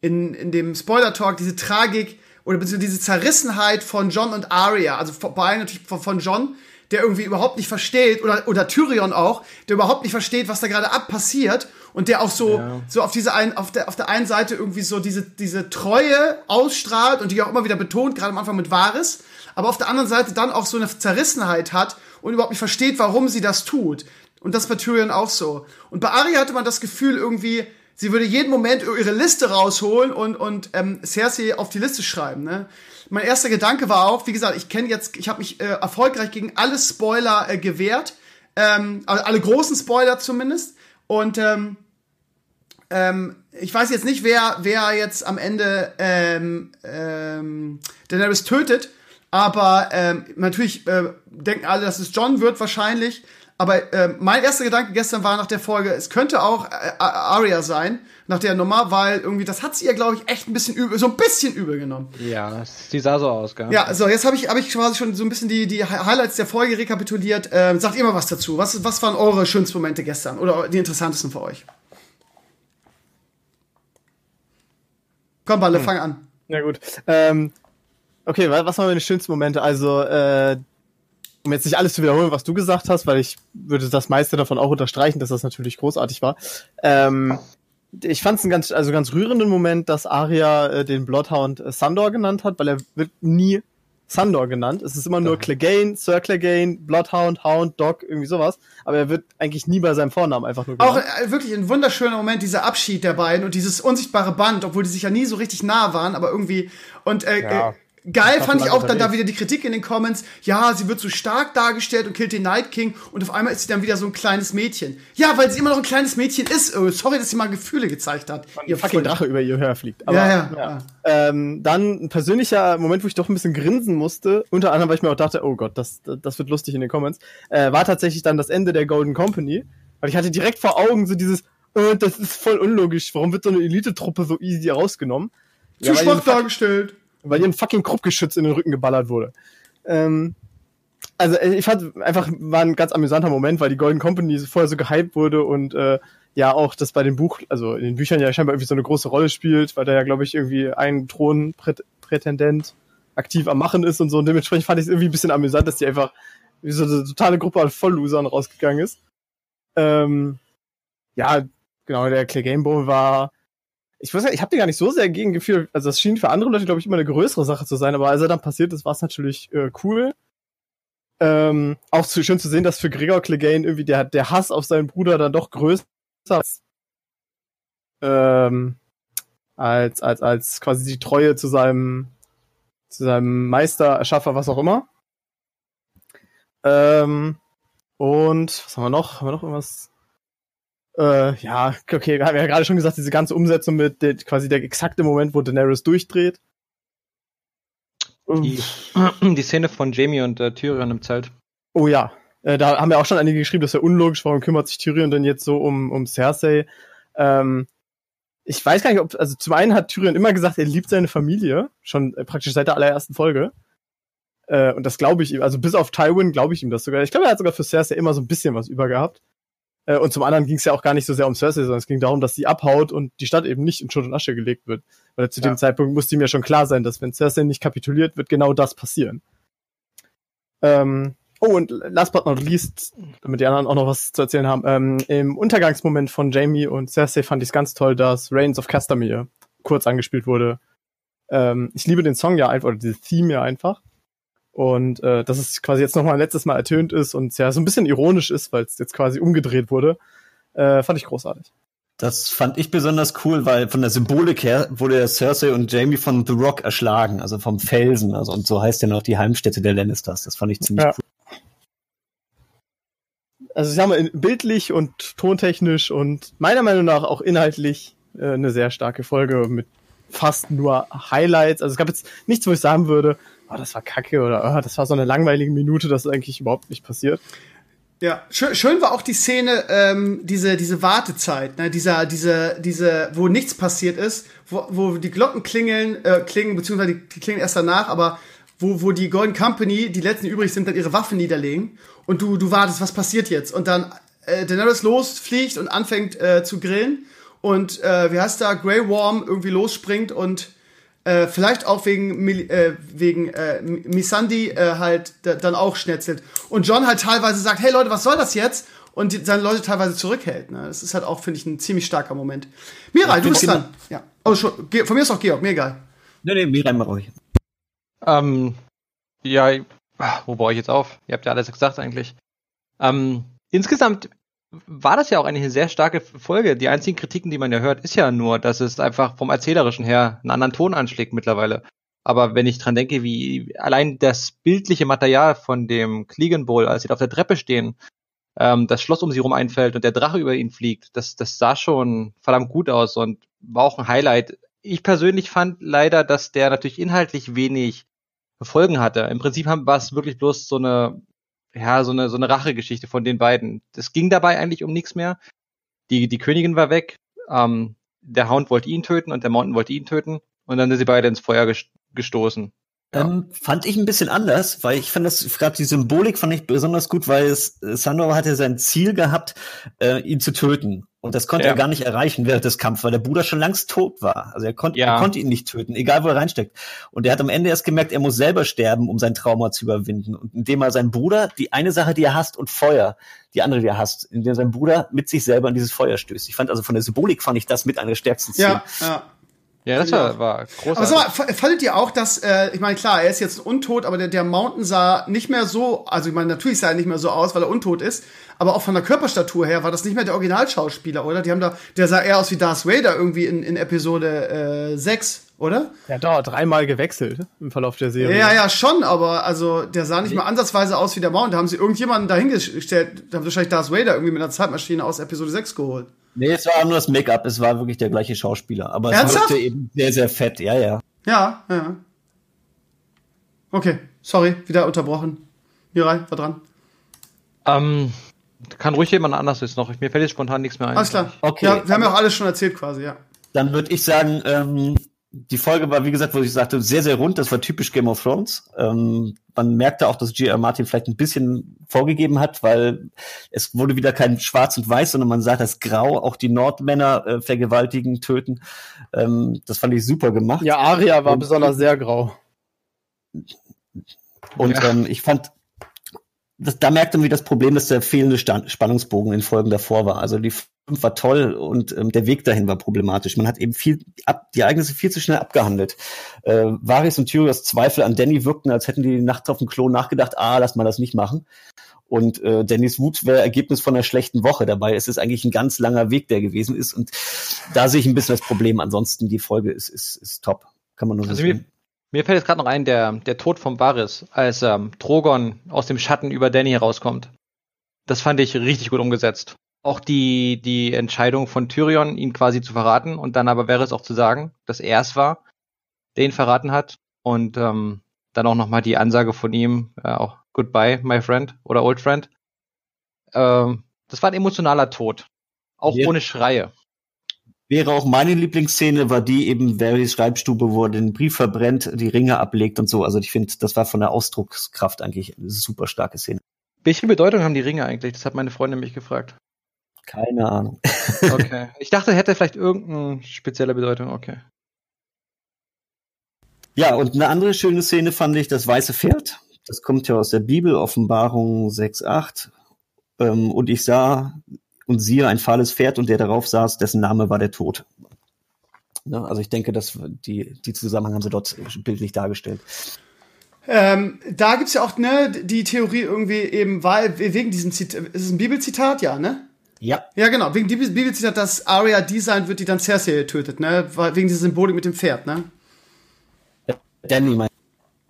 in, in dem Spoiler-Talk, diese Tragik oder beziehungsweise diese Zerrissenheit von John und Arya, also vor allem natürlich von, von John, der irgendwie überhaupt nicht versteht, oder, oder Tyrion auch, der überhaupt nicht versteht, was da gerade ab passiert und der auch so, so auf diese ein, auf der, auf der einen Seite irgendwie so diese, diese Treue ausstrahlt und die auch immer wieder betont, gerade am Anfang mit Wahres, aber auf der anderen Seite dann auch so eine Zerrissenheit hat und überhaupt nicht versteht, warum sie das tut. Und das bei Tyrion auch so. Und bei Arya hatte man das Gefühl irgendwie, sie würde jeden Moment ihre Liste rausholen und, und ähm, Cersei auf die Liste schreiben. Ne? Mein erster Gedanke war auch, wie gesagt, ich kenne jetzt, ich habe mich äh, erfolgreich gegen alle Spoiler äh, gewehrt, ähm, also alle großen Spoiler zumindest. Und ähm, ähm, ich weiß jetzt nicht, wer, wer jetzt am Ende ähm, ähm, Daenerys tötet, aber ähm, natürlich äh, denken alle, dass es John wird wahrscheinlich. Aber äh, mein erster Gedanke gestern war nach der Folge, es könnte auch äh, Arya sein, nach der Nummer, weil irgendwie, das hat sie ja, glaube ich, echt ein bisschen übel, so ein bisschen übel genommen. Ja, die sah so aus, gell? Ja, so, jetzt habe ich, hab ich quasi schon so ein bisschen die, die Highlights der Folge rekapituliert. Ähm, sagt ihr mal was dazu. Was, was waren eure schönsten Momente gestern oder die interessantesten für euch? Komm, Balle, fang an. Na gut. Ähm, okay, wa- was waren meine schönsten Momente? Also, äh, um jetzt nicht alles zu wiederholen, was du gesagt hast, weil ich würde das meiste davon auch unterstreichen, dass das natürlich großartig war. Ähm, ich fand es einen ganz, also ganz rührenden Moment, dass Arya äh, den Bloodhound äh, Sandor genannt hat, weil er wird nie Sandor genannt. Es ist immer nur Clegane, Sir Clegane, Bloodhound, Hound, Dog, irgendwie sowas. Aber er wird eigentlich nie bei seinem Vornamen einfach nur Auch genannt. äh, wirklich ein wunderschöner Moment, dieser Abschied der beiden und dieses unsichtbare Band, obwohl die sich ja nie so richtig nah waren, aber irgendwie. Und äh, Ja. äh, Geil fand ich auch dann da wieder die Kritik in den Comments. Ja, sie wird so stark dargestellt und killt den Night King und auf einmal ist sie dann wieder so ein kleines Mädchen. Ja, weil sie immer noch ein kleines Mädchen ist. Oh, sorry, dass sie mal Gefühle gezeigt hat. Ihr fucking Drache über ihr herfliegt. Aber, Ja, ja, ja. Ähm, dann ein persönlicher Moment, wo ich doch ein bisschen grinsen musste, unter anderem, weil ich mir auch dachte, oh Gott, das, das wird lustig in den Comments, äh, war tatsächlich dann das Ende der Golden Company, weil ich hatte direkt vor Augen so dieses, äh, das ist voll unlogisch, warum wird so eine Elite-Truppe so easy rausgenommen? Zu weil, schwach dargestellt. Weil ihr ein fucking Kruppgeschütz in den Rücken geballert wurde. Ähm, also äh, ich fand einfach, war ein ganz amüsanter Moment, weil die Golden Company vorher so gehypt wurde und äh, ja auch das bei dem Buch, also in den Büchern ja scheinbar irgendwie so eine große Rolle spielt, weil da ja, glaube ich, irgendwie ein Thronprätendent aktiv am Machen ist und so. Und dementsprechend fand ich es irgendwie ein bisschen amüsant, dass die einfach wie so eine totale Gruppe an Volllosern rausgegangen ist. Ähm, ja, genau, der Clay Game Bowl war. Ich weiß ja, ich habe den gar nicht so sehr gegen gefühlt. Also das schien für andere Leute, glaube ich, immer eine größere Sache zu sein, aber als er dann passiert ist, war es natürlich äh, cool. Ähm, auch zu, schön zu sehen, dass für Gregor Clegane irgendwie der, der Hass auf seinen Bruder dann doch größer ist. Ähm, als, als, als quasi die Treue zu seinem, zu seinem Meister, Erschaffer, was auch immer. Ähm, und was haben wir noch? Haben wir noch irgendwas? Äh, ja, okay, wir haben ja gerade schon gesagt, diese ganze Umsetzung mit der, quasi der exakte Moment, wo Daenerys durchdreht. Die, [clears throat] die Szene von Jamie und äh, Tyrion im Zelt. Oh ja, äh, da haben ja auch schon einige geschrieben, das ist ja unlogisch, warum kümmert sich Tyrion denn jetzt so um, um Cersei? Ähm, ich weiß gar nicht, ob, also zum einen hat Tyrion immer gesagt, er liebt seine Familie, schon äh, praktisch seit der allerersten Folge. Äh, und das glaube ich ihm, also bis auf Tywin glaube ich ihm das sogar. Ich glaube, er hat sogar für Cersei immer so ein bisschen was über gehabt. Äh, und zum anderen ging es ja auch gar nicht so sehr um Cersei, sondern es ging darum, dass sie abhaut und die Stadt eben nicht in Schutt und Asche gelegt wird. Weil zu Ja. dem Zeitpunkt musste ihm ja schon klar sein, dass wenn Cersei nicht kapituliert, wird genau das passieren. Ähm, oh, und last but not least, damit die anderen auch noch was zu erzählen haben, ähm, im Untergangsmoment von Jamie und Cersei fand ich es ganz toll, dass Reigns of Castamere kurz angespielt wurde. Ähm, ich liebe den Song ja einfach, oder dieses Theme ja einfach. Und äh, dass es quasi jetzt nochmal ein letztes Mal ertönt ist und ja so ein bisschen ironisch ist, weil es jetzt quasi umgedreht wurde, äh, fand ich großartig. Das fand ich besonders cool, weil von der Symbolik her wurde Cersei und Jamie von The Rock erschlagen, also vom Felsen, also und so heißt ja noch die Heimstätte der Lannisters. Das fand ich ziemlich Ja. cool. Also ich sag mal, in- bildlich und tontechnisch und meiner Meinung nach auch inhaltlich äh, eine sehr starke Folge mit fast nur Highlights. Also es gab jetzt nichts, wo ich sagen würde, oh, das war kacke oder oh, das war so eine langweilige Minute, das ist eigentlich überhaupt nicht passiert. Ja, schön, schön war auch die Szene, ähm, diese, diese Wartezeit, ne, dieser, diese, diese, wo nichts passiert ist, wo, wo die Glocken klingeln, äh, klingen, beziehungsweise die, klingen erst danach, aber wo, wo die Golden Company, die letzten übrig sind, dann ihre Waffen niederlegen und du, du wartest, was passiert jetzt? Und dann äh, Daenerys losfliegt und anfängt äh, zu grillen und äh, wie heißt da, Grey Worm irgendwie losspringt und äh, vielleicht auch wegen, äh, wegen äh, M- Missandei äh, halt da, dann auch schnetzelt. Und John halt teilweise sagt, hey Leute, was soll das jetzt? Und die, seine Leute teilweise zurückhält. Ne? Das ist halt auch, finde ich, ein ziemlich starker Moment. Mirai, du bist dran. Ja. Oh, schon, von mir ist auch Georg, mir egal. Nee, nee, Mirai mal ruhig. Ähm, ja, ah, wo baue ich jetzt auf? Ihr habt ja alles gesagt eigentlich. Ähm, insgesamt war das ja auch eigentlich eine sehr starke Folge. Die einzigen Kritiken, die man ja hört, ist ja nur, dass es einfach vom Erzählerischen her einen anderen Ton anschlägt mittlerweile. Aber wenn ich dran denke, wie allein das bildliche Material von dem Clegan als sie da auf der Treppe stehen, ähm, das Schloss um sie rum einfällt und der Drache über ihn fliegt, das, das sah schon verdammt gut aus und war auch ein Highlight. Ich persönlich fand leider, dass der natürlich inhaltlich wenig Folgen hatte. Im Prinzip war es wirklich bloß so eine, ja, so eine, so eine Rachegeschichte von den beiden. Es ging dabei eigentlich um nichts mehr. Die, die Königin war weg. Ähm, der Hound wollte ihn töten und der Mountain wollte ihn töten. Und dann sind sie beide ins Feuer ges- gestoßen. Ähm, fand ich ein bisschen anders, weil ich fand das, gerade die Symbolik fand ich besonders gut, weil es, Sandor hatte sein Ziel gehabt, äh, ihn zu töten. Und das konnte Ja. er gar nicht erreichen während des Kampfes, weil der Bruder schon längst tot war. Also er, konnte Ja. er konnte ihn nicht töten, egal wo er reinsteckt. Und er hat am Ende erst gemerkt, er muss selber sterben, um sein Trauma zu überwinden. Und indem er seinen Bruder, die eine Sache, die er hasst, und Feuer, die andere, die er hasst, indem er seinen Bruder mit sich selber in dieses Feuer stößt. Ich fand also von der Symbolik fand ich das mit einer der stärksten Szenen. Ja, ja. Ja, das war, war Aber großartig. sag mal, fa- fandet ihr auch, dass, äh, ich meine, klar, er ist jetzt untot, aber der, der Mountain sah nicht mehr so, also ich meine, natürlich sah er nicht mehr so aus, weil er untot ist, aber auch von der Körperstatur her war das nicht mehr der Originalschauspieler, oder? Die haben da, der sah eher aus wie Darth Vader irgendwie in, in Episode äh, 6, oder? Der hat doch dreimal gewechselt im Verlauf der Serie. Ja, ja, schon, aber also der sah nicht mal ansatzweise aus wie der Mount. Da haben sie irgendjemanden dahingestellt, da haben sie wahrscheinlich Darth Vader irgendwie mit einer Zeitmaschine aus Episode 6 geholt. Nee, es war nur das Make-up, es war wirklich der gleiche Schauspieler. Aber Ernsthaft? es wirkte eben sehr, sehr fett, ja, ja. Ja, ja. Okay, sorry, wieder unterbrochen. Mirai, war dran. Ähm, kann ruhig jemand anders jetzt noch. Mir fällt jetzt spontan nichts mehr ein. Alles klar. Okay, Ja, wir haben ja auch alles schon erzählt quasi, ja. Dann würde ich sagen, ähm, die Folge war, wie gesagt, wo ich sagte, sehr, sehr rund. Das war typisch Game of Thrones. Ähm, man merkte auch, dass G.R. Martin vielleicht ein bisschen vorgegeben hat, weil es wurde wieder kein Schwarz und Weiß, sondern man sah das Grau, auch die Nordmänner äh, vergewaltigen, töten. Ähm, das fand ich super gemacht. Ja, Aria war Und- besonders sehr grau. Und Ja. ähm, ich fand, das, da merkte man, wie das Problem, dass der fehlende Stand, Spannungsbogen in Folgen davor war. Also die 5 war toll und ähm, der Weg dahin war problematisch. Man hat eben viel ab, die Ereignisse viel zu schnell abgehandelt. Äh, Varys und Tyrios Zweifel an Danny wirkten, als hätten die die Nacht auf dem Klo nachgedacht, ah, lass mal das nicht machen. Und äh, Dannys Wut wäre Ergebnis von einer schlechten Woche dabei. Es ist eigentlich ein ganz langer Weg, der gewesen ist. Und da sehe ich ein bisschen das Problem. Ansonsten, die Folge ist, ist, ist top. Kann man nur so Also sagen. Mir fällt jetzt gerade noch ein, der, der Tod von Varys, als ähm, Drogon aus dem Schatten über Danny herauskommt. Das fand ich richtig gut umgesetzt. Auch die, die Entscheidung von Tyrion, ihn quasi zu verraten und dann aber wäre es auch zu sagen, dass er es war, der ihn verraten hat. Und ähm, dann auch nochmal die Ansage von ihm, äh, auch Goodbye, my friend oder old friend. Ähm, das war ein emotionaler Tod. Auch Ja. ohne Schreie. Wäre auch meine Lieblingsszene, war die eben Varys Schreibstube, wo er den Brief verbrennt, die Ringe ablegt und so. Also ich finde, das war von der Ausdruckskraft eigentlich eine super starke Szene. Welche Bedeutung haben die Ringe eigentlich? Das hat meine Freundin mich gefragt. Keine Ahnung. [laughs] Okay. Ich dachte, hätte vielleicht irgendeine spezielle Bedeutung. Okay. Ja, und eine andere schöne Szene fand ich das weiße Pferd. Das kommt ja aus der Bibel, Offenbarung 6,8. Ähm, und ich sah und siehe ein fahles Pferd und der darauf saß, dessen Name war der Tod. Ne, also ich denke, dass die, die Zusammenhang haben sie dort bildlich dargestellt. Ähm, da gibt's ja auch ne, die Theorie irgendwie eben, weil wegen diesem Zitat, ist es ein Bibelzitat, ja, ne? Ja, Ja, genau, wegen diesem Bibelzitat, dass Arya die sein wird, die dann Cersei tötet, ne? Wegen dieser Symbolik mit dem Pferd, ne? Danny mein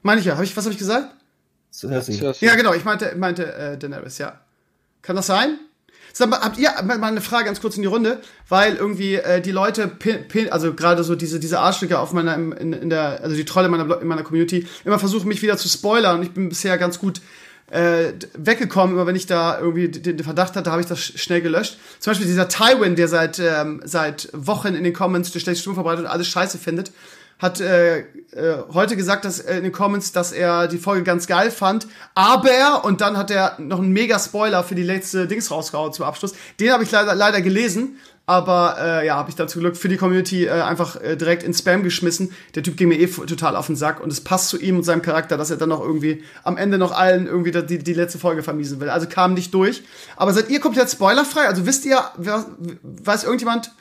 Meine ich ja, hab ich, was habe ich gesagt? Cersei. Ja, genau, ich meinte, meinte äh, Daenerys, ja. Kann das sein? Sag mal, habt ihr mal eine Frage ganz kurz in die Runde, weil irgendwie äh, die Leute, also gerade so diese diese Arschlöcher auf meiner in, in der, also die Trolle in meiner in meiner Community immer versuchen mich wieder zu spoilern. Und ich bin bisher ganz gut äh, weggekommen, immer wenn ich da irgendwie den, den Verdacht hatte, habe ich das sch- schnell gelöscht. Zum Beispiel dieser Tywin, der seit ähm, seit Wochen in den Comments der schlechte Stimme verbreitet und alles Scheiße findet, hat äh, äh, heute gesagt, dass äh, in den Comments, dass er die Folge ganz geil fand, aber und dann hat er noch einen mega Spoiler für die letzte Dings rausgehauen zum Abschluss. Den habe ich leider leider gelesen, aber äh, ja, habe ich dann zum Glück für die Community äh, einfach äh, direkt in Spam geschmissen. Der Typ ging mir eh total auf den Sack und es passt zu ihm und seinem Charakter, dass er dann noch irgendwie am Ende noch allen irgendwie die, die letzte Folge vermiesen will. Also kam nicht durch. Aber seid ihr komplett spoilerfrei? Also wisst ihr, wer, weiß irgendjemand,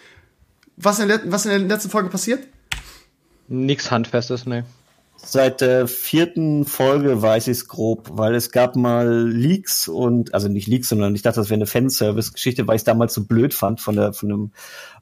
was in, der, was in der letzten Folge passiert? Nix Handfestes, ne. Seit der vierten Folge weiß ich es grob, weil es gab mal Leaks und, also nicht Leaks, sondern ich dachte, das wäre eine Fanservice-Geschichte, weil ich es damals so blöd fand von der, von dem,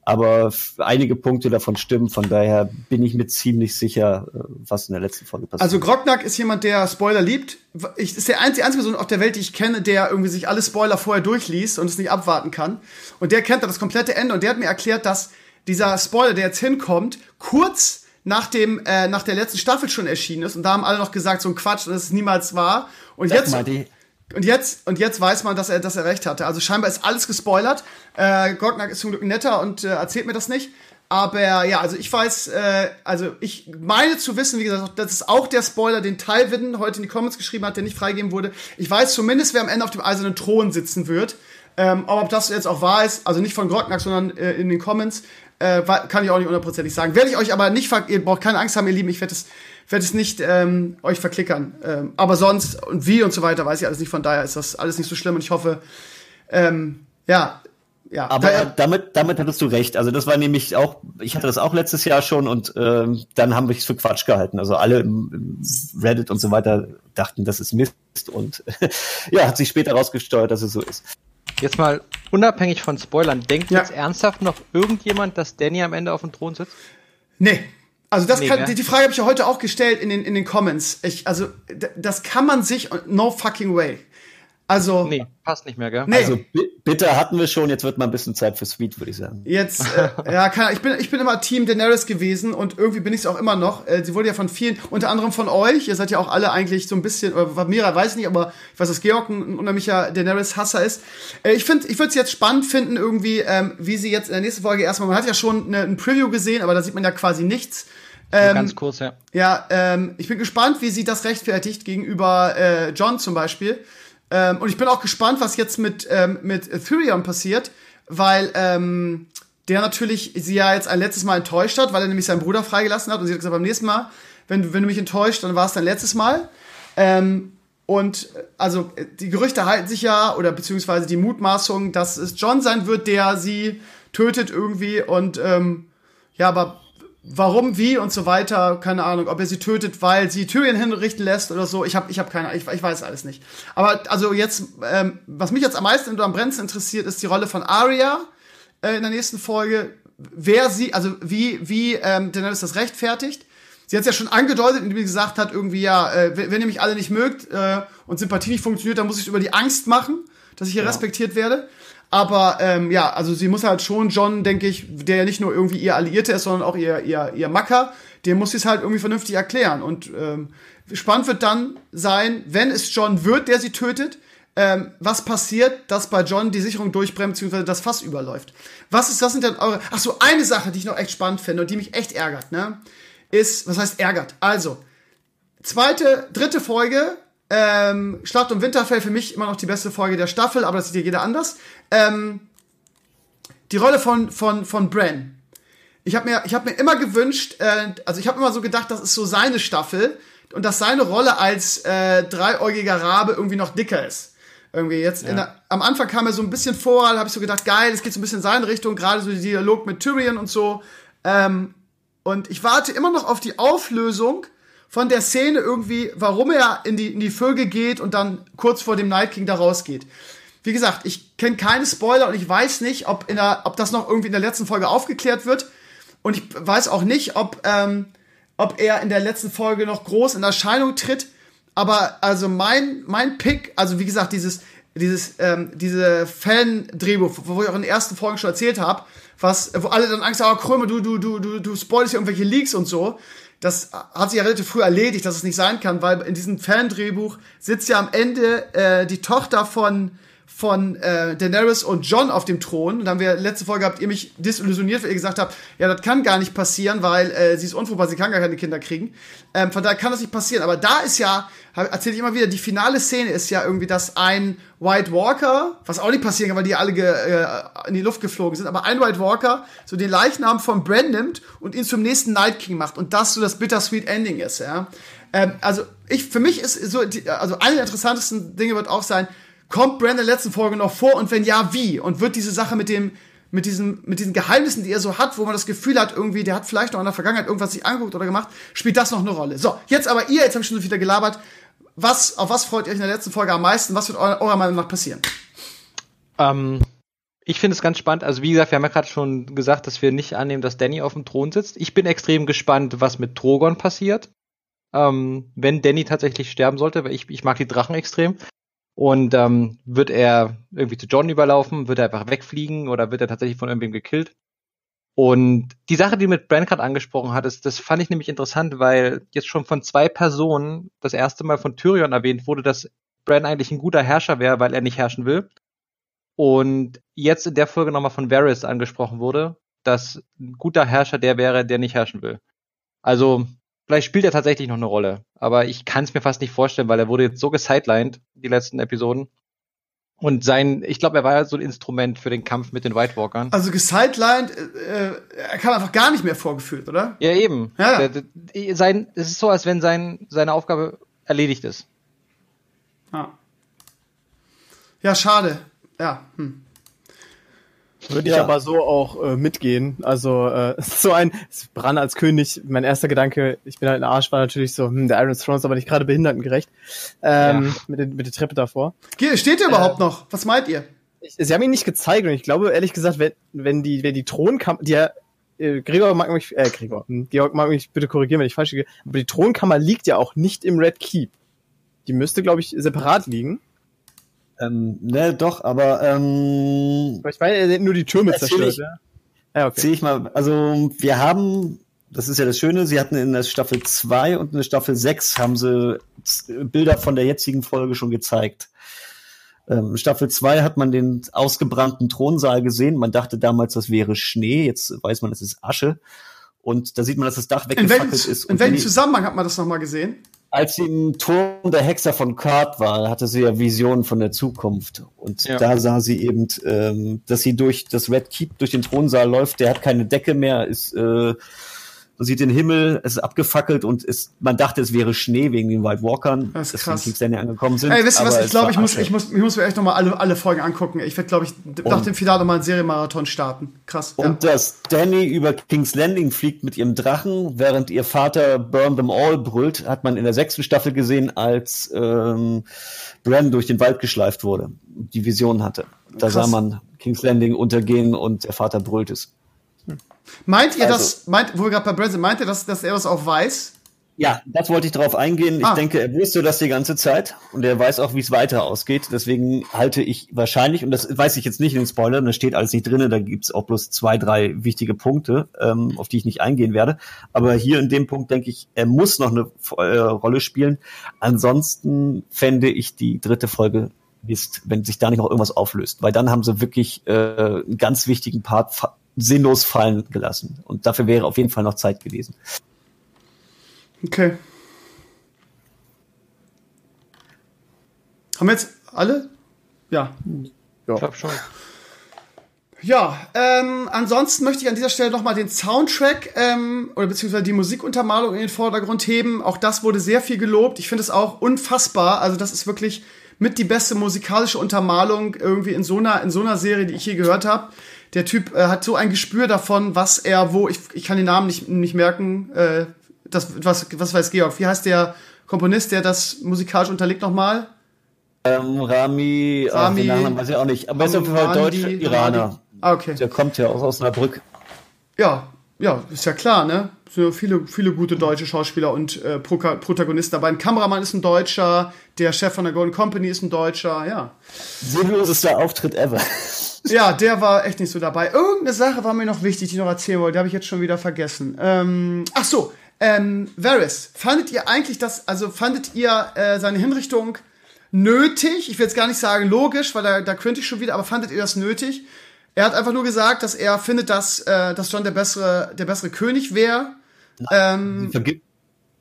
aber einige Punkte davon stimmen, von daher bin ich mir ziemlich sicher, äh, was in der letzten Folge passiert. Also Grognak ist jemand, der Spoiler liebt. Ich ist der einzige, einzige Person auf der Welt, die ich kenne, der irgendwie sich alle Spoiler vorher durchliest und es nicht abwarten kann. Und der kennt da das komplette Ende und der hat mir erklärt, dass dieser Spoiler, der jetzt hinkommt, kurz nach dem äh, nach der letzten Staffel schon erschienen ist und da haben alle noch gesagt so ein Quatsch dass es niemals war und Das jetzt meinte ich. und jetzt und jetzt weiß man, dass er dass er recht hatte. Also scheinbar ist alles gespoilert. Äh, Gognak ist zum Glück netter und äh, erzählt mir das nicht. Aber ja, also ich weiß, äh, also ich meine zu wissen, wie gesagt, das ist auch der Spoiler, den Tywin heute in die Comments geschrieben hat, der nicht freigegeben wurde. Ich weiß zumindest, wer am Ende auf dem eisernen Thron sitzen wird. Ähm, aber ob das jetzt auch wahr ist, also nicht von Grognak, sondern äh, in den Comments, äh, kann ich auch nicht hundertprozentig sagen. Werde ich euch aber nicht, ver ihr braucht keine Angst haben, ihr Lieben, ich werde es werde es nicht ähm, euch verklickern. Ähm, aber sonst und wie und so weiter weiß ich alles nicht. Von daher ist das alles nicht so schlimm und ich hoffe, ähm, ja, ja. Aber daher- damit, damit hattest du recht. Also das war nämlich auch, ich hatte das auch letztes Jahr schon und ähm, dann haben wir es für Quatsch gehalten. Also alle im, im Reddit und so weiter dachten, das ist Mist und [laughs] ja, hat sich später rausgesteuert, dass es so ist. Jetzt mal unabhängig von Spoilern, denkt Ja. jetzt ernsthaft noch irgendjemand, dass Danny am Ende auf dem Thron sitzt? Nee. Also das Nee, kann, die, die Frage habe ich ja heute auch gestellt in den, in den Comments. Ich, also das kann man sich, no fucking way. Also, Nee, passt nicht mehr, gell? nee. Also bi- bitte hatten wir schon, jetzt wird mal ein bisschen Zeit für Sweet, würde ich sagen. Jetzt, äh, ja, kann, ich, bin, ich bin immer Team Daenerys gewesen und irgendwie bin ich es auch immer noch. Äh, sie wurde ja von vielen, unter anderem von euch, ihr seid ja auch alle eigentlich so ein bisschen, oder Mira weiß ich nicht, aber ich weiß, dass Georg ein, unheimlicher Daenerys-Hasser ist. Äh, ich finde, ich würde es jetzt spannend finden, irgendwie, ähm, wie sie jetzt in der nächsten Folge erstmal, man hat ja schon eine, ein Preview gesehen, aber da sieht man ja quasi nichts. Ähm, ganz kurz, ja. Ja, ähm, ich bin gespannt, wie sie das rechtfertigt gegenüber äh, John zum Beispiel. Ähm, und ich bin auch gespannt, was jetzt mit, ähm, mit Ethereum passiert, weil ähm, der natürlich sie ja jetzt ein letztes Mal enttäuscht hat, weil er nämlich seinen Bruder freigelassen hat. Und sie hat gesagt, beim nächsten Mal, wenn, du- wenn du mich enttäuscht, dann war es dein letztes Mal. Ähm, und äh, also die Gerüchte halten sich ja, oder beziehungsweise die Mutmaßung, dass es John sein wird, der sie tötet irgendwie. Und ähm, ja, aber warum, wie und so weiter, keine Ahnung, ob er sie tötet, weil sie Tyrion hinrichten lässt oder so. Ich habe ich hab keine ich, ich weiß alles nicht. Aber also jetzt, ähm, was mich jetzt am meisten und am brennendsten interessiert, ist die Rolle von Arya äh, in der nächsten Folge. Wer sie, also wie, wie ähm, Daenerys das rechtfertigt. Sie hat es ja schon angedeutet, indem sie gesagt hat, irgendwie, ja, äh, wenn, wenn ihr mich alle nicht mögt äh, und Sympathie nicht funktioniert, dann muss ich über die Angst machen, dass ich hier respektiert werde. Aber ähm, ja, also sie muss halt schon John, denke ich, der ja nicht nur irgendwie ihr Alliierte ist, sondern auch ihr, ihr, ihr Macker, dem muss sie es halt irgendwie vernünftig erklären. Und ähm, spannend wird dann sein, wenn es John wird, der sie tötet, ähm, was passiert, dass bei John die Sicherung durchbrennt, beziehungsweise das Fass überläuft. Was ist, sind denn eure. Ach so, eine Sache, die ich noch echt spannend finde und die mich echt ärgert, ne? Ist, was heißt ärgert? Also, zweite, dritte Folge, ähm, Schlacht um Winterfell für mich immer noch die beste Folge der Staffel, aber das sieht ja jeder anders. Ähm, die Rolle von, von, von Bran. Ich habe mir, ich hab mir immer gewünscht, äh, also ich habe immer so gedacht, das ist so seine Staffel und dass seine Rolle als äh, dreiäugiger Rabe irgendwie noch dicker ist. Irgendwie jetzt in der, am Anfang kam er so ein bisschen vor, da habe ich so gedacht, geil, es geht so ein bisschen in seine Richtung, gerade so der Dialog mit Tyrion und so. Ähm, und ich warte immer noch auf die Auflösung von der Szene irgendwie, warum er in die, in die Vögel geht und dann kurz vor dem Night King da rausgeht. Wie gesagt, ich kenne keine Spoiler und ich weiß nicht, ob, in der, ob das noch irgendwie in der letzten Folge aufgeklärt wird. Und ich weiß auch nicht, ob, ähm, ob er in der letzten Folge noch groß in Erscheinung tritt. Aber also mein, mein Pick, also wie gesagt, dieses, dieses, ähm, diese Fan-Drehbuch, wo ich auch in den ersten Folgen schon erzählt habe, was, wo alle dann Angst haben, oh, Krömer, du, du, du, du, du spoilst hier irgendwelche Leaks und so. Das hat sich ja relativ früh erledigt, dass es nicht sein kann, weil in diesem Fan-Drehbuch sitzt ja am Ende äh, die Tochter von von äh, Daenerys und John auf dem Thron. Und dann haben wir letzte Folge habt ihr mich disillusioniert, weil ihr gesagt habt, ja, das kann gar nicht passieren, weil äh, sie ist unfruchtbar, sie kann gar keine Kinder kriegen. Ähm, von daher kann das nicht passieren. Aber da ist ja, erzähle ich immer wieder, die finale Szene ist ja irgendwie, dass ein White Walker, was auch nicht passieren kann, weil die alle ge, äh, in die Luft geflogen sind, aber ein White Walker so den Leichnam von Bran nimmt und ihn zum nächsten Night King macht und das so das bittersweet Ending ist, ja. Ähm, also ich, für mich ist so, die, also eine der interessantesten Dinge wird auch sein, kommt Bran in der letzten Folge noch vor und wenn ja, wie? Und wird diese Sache mit dem, mit diesen, mit diesen Geheimnissen, die er so hat, wo man das Gefühl hat, irgendwie, der hat vielleicht noch in der Vergangenheit irgendwas sich angeguckt oder gemacht, spielt das noch eine Rolle. So, jetzt aber ihr, jetzt habe ich schon so wieder gelabert. Was, auf was freut ihr euch in der letzten Folge am meisten? Was wird eurer, Meinung nach passieren? Ähm, ich finde es ganz spannend. Also wie gesagt, wir haben ja gerade schon gesagt, dass wir nicht annehmen, dass Danny auf dem Thron sitzt. Ich bin extrem gespannt, was mit Drogon passiert. Ähm, wenn Danny tatsächlich sterben sollte, weil ich, ich mag die Drachen extrem. Und ähm, wird er irgendwie zu John überlaufen? Wird er einfach wegfliegen oder wird er tatsächlich von irgendwem gekillt? Und die Sache, die mit Brand gerade angesprochen hat, ist, das fand ich nämlich interessant, weil jetzt schon von zwei Personen das erste Mal von Tyrion erwähnt wurde, dass Bran eigentlich ein guter Herrscher wäre, weil er nicht herrschen will. Und jetzt in der Folge nochmal von Varys angesprochen wurde, dass ein guter Herrscher der wäre, der nicht herrschen will. Also vielleicht spielt er tatsächlich noch eine Rolle, aber ich kann es mir fast nicht vorstellen, weil er wurde jetzt so gesidelined, die letzten Episoden. Und sein, ich glaube, er war ja so ein Instrument für den Kampf mit den White Walkern. Also gesidelined, äh, er kam einfach gar nicht mehr vorgeführt, oder? Ja, eben. Ja. Der, der, sein, es ist so, als wenn sein, seine Aufgabe erledigt ist. Ja. Ja, schade. Ja. Hm. Würde ich Ja. aber so auch äh, mitgehen. Also äh, [laughs] so ein Bran als König, mein erster Gedanke, ich bin halt ein Arsch, war natürlich so, hm, der Iron Throne ist aber nicht gerade behindertengerecht. Ähm, Ja. mit, der, mit der Treppe davor. Steht ihr überhaupt noch? Was meint ihr? Sie haben ihn nicht gezeigt und ich glaube, ehrlich gesagt, wenn, wenn die, wenn die Thronkammer, die ja, äh, Gregor mag mich, äh, Gregor, hm, Georg mag mich bitte korrigieren, wenn ich falsch liege, aber die Thronkammer liegt ja auch nicht im Red Keep. Die müsste, glaube ich, separat liegen. Ähm, ne, doch, aber ähm, ich meine, er hat nur die Türme zerstört, ich- ja. Ja, okay. Sehe ich mal, also wir haben, das ist ja das Schöne, sie hatten in der Staffel 2 und in der Staffel 6 haben sie Bilder von der jetzigen Folge schon gezeigt. Ähm, in Staffel 2 hat man den ausgebrannten Thronsaal gesehen. Man dachte damals, das wäre Schnee. Jetzt weiß man, es ist Asche. Und da sieht man, dass das Dach In welchem, weggefackelt ist. in welchem Zusammenhang hat man das nochmal gesehen? Als sie im Turm der Hexer von Kart war, hatte sie ja Visionen von der Zukunft. Und Ja. da sah sie eben, ähm, dass sie durch das Red Keep, durch den Thronsaal läuft. Der hat keine Decke mehr, ist, äh, man sieht den Himmel, es ist abgefackelt und ist, man dachte, es wäre Schnee wegen den White Walkern, Das ist dass krass. die Landing angekommen sind. Ey, wisst ihr was? Ich es glaube, ich muss, ich muss, ich muss mir echt nochmal alle, alle Folgen angucken. Ich werde, glaube ich, d- nach dem Finale nochmal einen Serienmarathon starten. Krass. Und dass Danny über King's Landing fliegt mit ihrem Drachen, während ihr Vater Burn Them All brüllt, hat man in der sechsten Staffel gesehen, als ähm, Bran durch den Wald geschleift wurde, die Vision hatte. Da Krass. sah man King's Landing untergehen und der Vater brüllt es. Meint ihr Also- das, meint, wo wir gerade bei Brad sind, meint ihr, dass, dass er das auch weiß? Ja, das wollte ich darauf eingehen. Ich Ah. denke, er wusste das die ganze Zeit und er weiß auch, wie es weiter ausgeht. Deswegen halte ich wahrscheinlich, und das weiß ich jetzt nicht in den Spoilern, da steht alles nicht drin, da gibt's auch bloß zwei, drei wichtige Punkte, ähm, auf die ich nicht eingehen werde. Aber hier in dem Punkt denke ich, er muss noch eine äh, Rolle spielen. Ansonsten fände ich die dritte Folge Mist, wenn sich da nicht noch irgendwas auflöst. Weil dann haben sie wirklich äh, einen ganz wichtigen Part sinnlos fallen gelassen. Und dafür wäre auf jeden Fall noch Zeit gewesen. Okay. Haben wir jetzt alle? Ja. Ich glaube schon. Ja, ähm, ansonsten möchte ich an dieser Stelle nochmal den Soundtrack ähm, oder beziehungsweise die Musikuntermalung in den Vordergrund heben. Auch das wurde sehr viel gelobt. Ich finde es auch unfassbar. Also das ist wirklich mit die beste musikalische Untermalung irgendwie in so einer, in so einer Serie, die ich je gehört habe. Der Typ äh, hat so ein Gespür davon, was er wo, ich, ich kann den Namen nicht, nicht merken, äh, das, was, was weiß Georg, wie heißt der Komponist, der das musikalisch unterlegt nochmal? Ähm, Rami, ach, Rami- den Nachnamen weiß ich auch nicht. Aber er ist auf jeden Fall Deutscher Iraner. Ah, okay. Der kommt ja auch aus Osnabrück. Ja, ja, ist ja klar, ne? Sind viele, viele gute deutsche Schauspieler und äh, Protagonisten dabei. Ein Kameramann ist ein Deutscher, der Chef von der Golden Company ist ein Deutscher, ja. Sinnlosester Auftritt ever. Ja, der war echt nicht so dabei. Irgendeine Sache war mir noch wichtig, die ich noch erzählen wollte. Die habe ich jetzt schon wieder vergessen. Ähm, ach so, ähm, Varys, fandet ihr eigentlich das, also fandet ihr äh, seine Hinrichtung nötig? Ich will jetzt gar nicht sagen logisch, weil da, da könnte ich schon wieder, aber fandet ihr das nötig? Er hat einfach nur gesagt, dass er findet, dass, äh, dass John der bessere, der bessere König wäre. Ähm,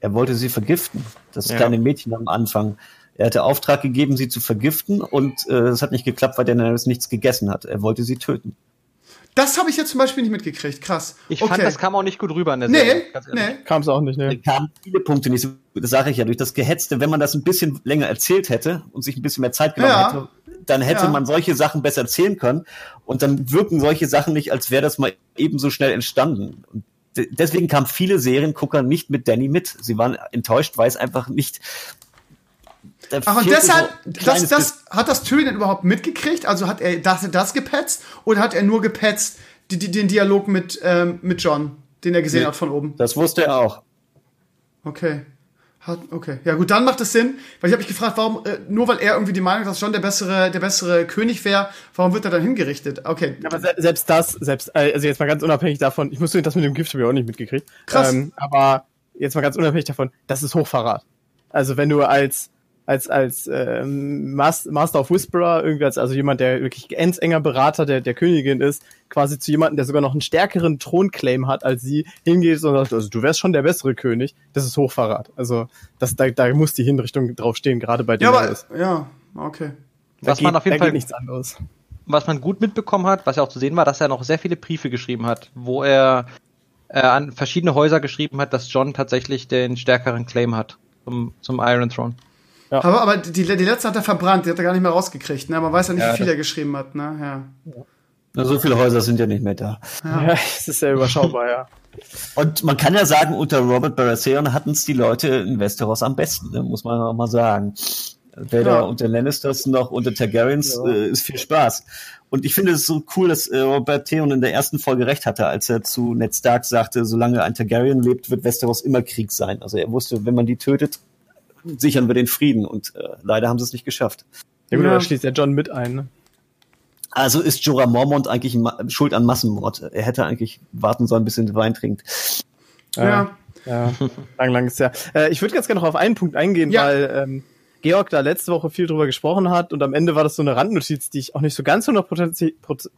Er wollte sie vergiften. Das kleine Mädchen am Anfang. Er hatte Auftrag gegeben, sie zu vergiften und äh, es hat nicht geklappt, weil Daenerys nichts gegessen hat. Er wollte sie töten. das habe ich jetzt zum Beispiel nicht mitgekriegt. Krass. Ich okay. fand, das kam auch nicht gut rüber in der Nee, Serie. ehrlich. nee. Kam es auch nicht, ne? Da kamen viele Punkte nicht so, das sage ich ja, durch das Gehetzte, wenn man das ein bisschen länger erzählt hätte und sich ein bisschen mehr Zeit genommen Ja. hätte, dann hätte Ja. man solche Sachen besser erzählen können und dann wirken solche Sachen nicht, als wäre das mal ebenso schnell entstanden. Und de- deswegen kamen viele Seriengucker nicht mit Danny mit. Sie waren enttäuscht, weil es einfach nicht. Da Ach, und deshalb, so das, das, hat das Tyrion überhaupt mitgekriegt? Also hat er das, das gepetzt oder hat er nur gepetzt die, die, den Dialog mit, ähm, mit John, den er gesehen Nee. hat von oben? Das wusste er auch. Okay. Hat, okay. Ja gut, dann macht es Sinn, weil ich habe mich gefragt, warum, äh, nur weil er irgendwie die Meinung hat, dass John der bessere, der bessere König wäre, warum wird er dann hingerichtet? Okay. Aber se selbst das, selbst, äh, also jetzt mal ganz unabhängig davon, ich musste das mit dem Gift habe ich auch nicht mitgekriegt. Krass. Ähm, aber jetzt mal ganz unabhängig davon, das ist Hochverrat. Also wenn du als als als ähm, Mas- Master of Whisperer irgendwie als also jemand, der wirklich ganz enger Berater der der Königin ist, quasi zu jemandem, der sogar noch einen stärkeren Thronclaim hat als sie, hingeht und sagt, also du wärst schon der bessere König, das ist Hochverrat. Also das da, da muss die Hinrichtung drauf stehen, gerade bei Ja, dem aber, ja, okay. da Was geht, man auf jeden Fall nichts anderes. was man gut mitbekommen hat, was ja auch zu sehen war, dass er noch sehr viele Briefe geschrieben hat, wo er äh, an verschiedene Häuser geschrieben hat, dass John tatsächlich den stärkeren Claim hat zum, zum Iron Throne. Aber, aber die, die letzte hat er verbrannt, die hat er gar nicht mehr rausgekriegt, ne? Man weiß ja nicht, Ja, wie viel das- er geschrieben hat, ne? Ja. Na, so viele Häuser sind ja nicht mehr da. Ja, [laughs] es ist sehr überschaubar, ja. Und man kann ja sagen, unter Robert Baratheon hatten es die Leute in Westeros am besten, ne? muss man auch mal sagen. Weder Ja. unter Lannisters noch unter Targaryens äh, ist viel Spaß. Und ich finde es so cool, dass äh, Robert Theon in der ersten Folge recht hatte, als er zu Ned Stark sagte, solange ein Targaryen lebt, wird Westeros immer Krieg sein. Also er wusste, wenn man die tötet, sichern wir den Frieden. Und äh, leider haben sie es nicht geschafft. Ja, gut, Ja. da schließt ja John mit ein. Ne? Also ist Jorah Mormont eigentlich schuld an Massenmord. Er hätte eigentlich warten sollen, bis er den Wein trinkt. Ja. Ja, lang, lang ist ja. Äh, ich würde ganz gerne noch auf einen Punkt eingehen, Ja. weil ähm, Georg da letzte Woche viel drüber gesprochen hat und am Ende war das so eine Randnotiz, die ich auch nicht so ganz hundertprozentig proz-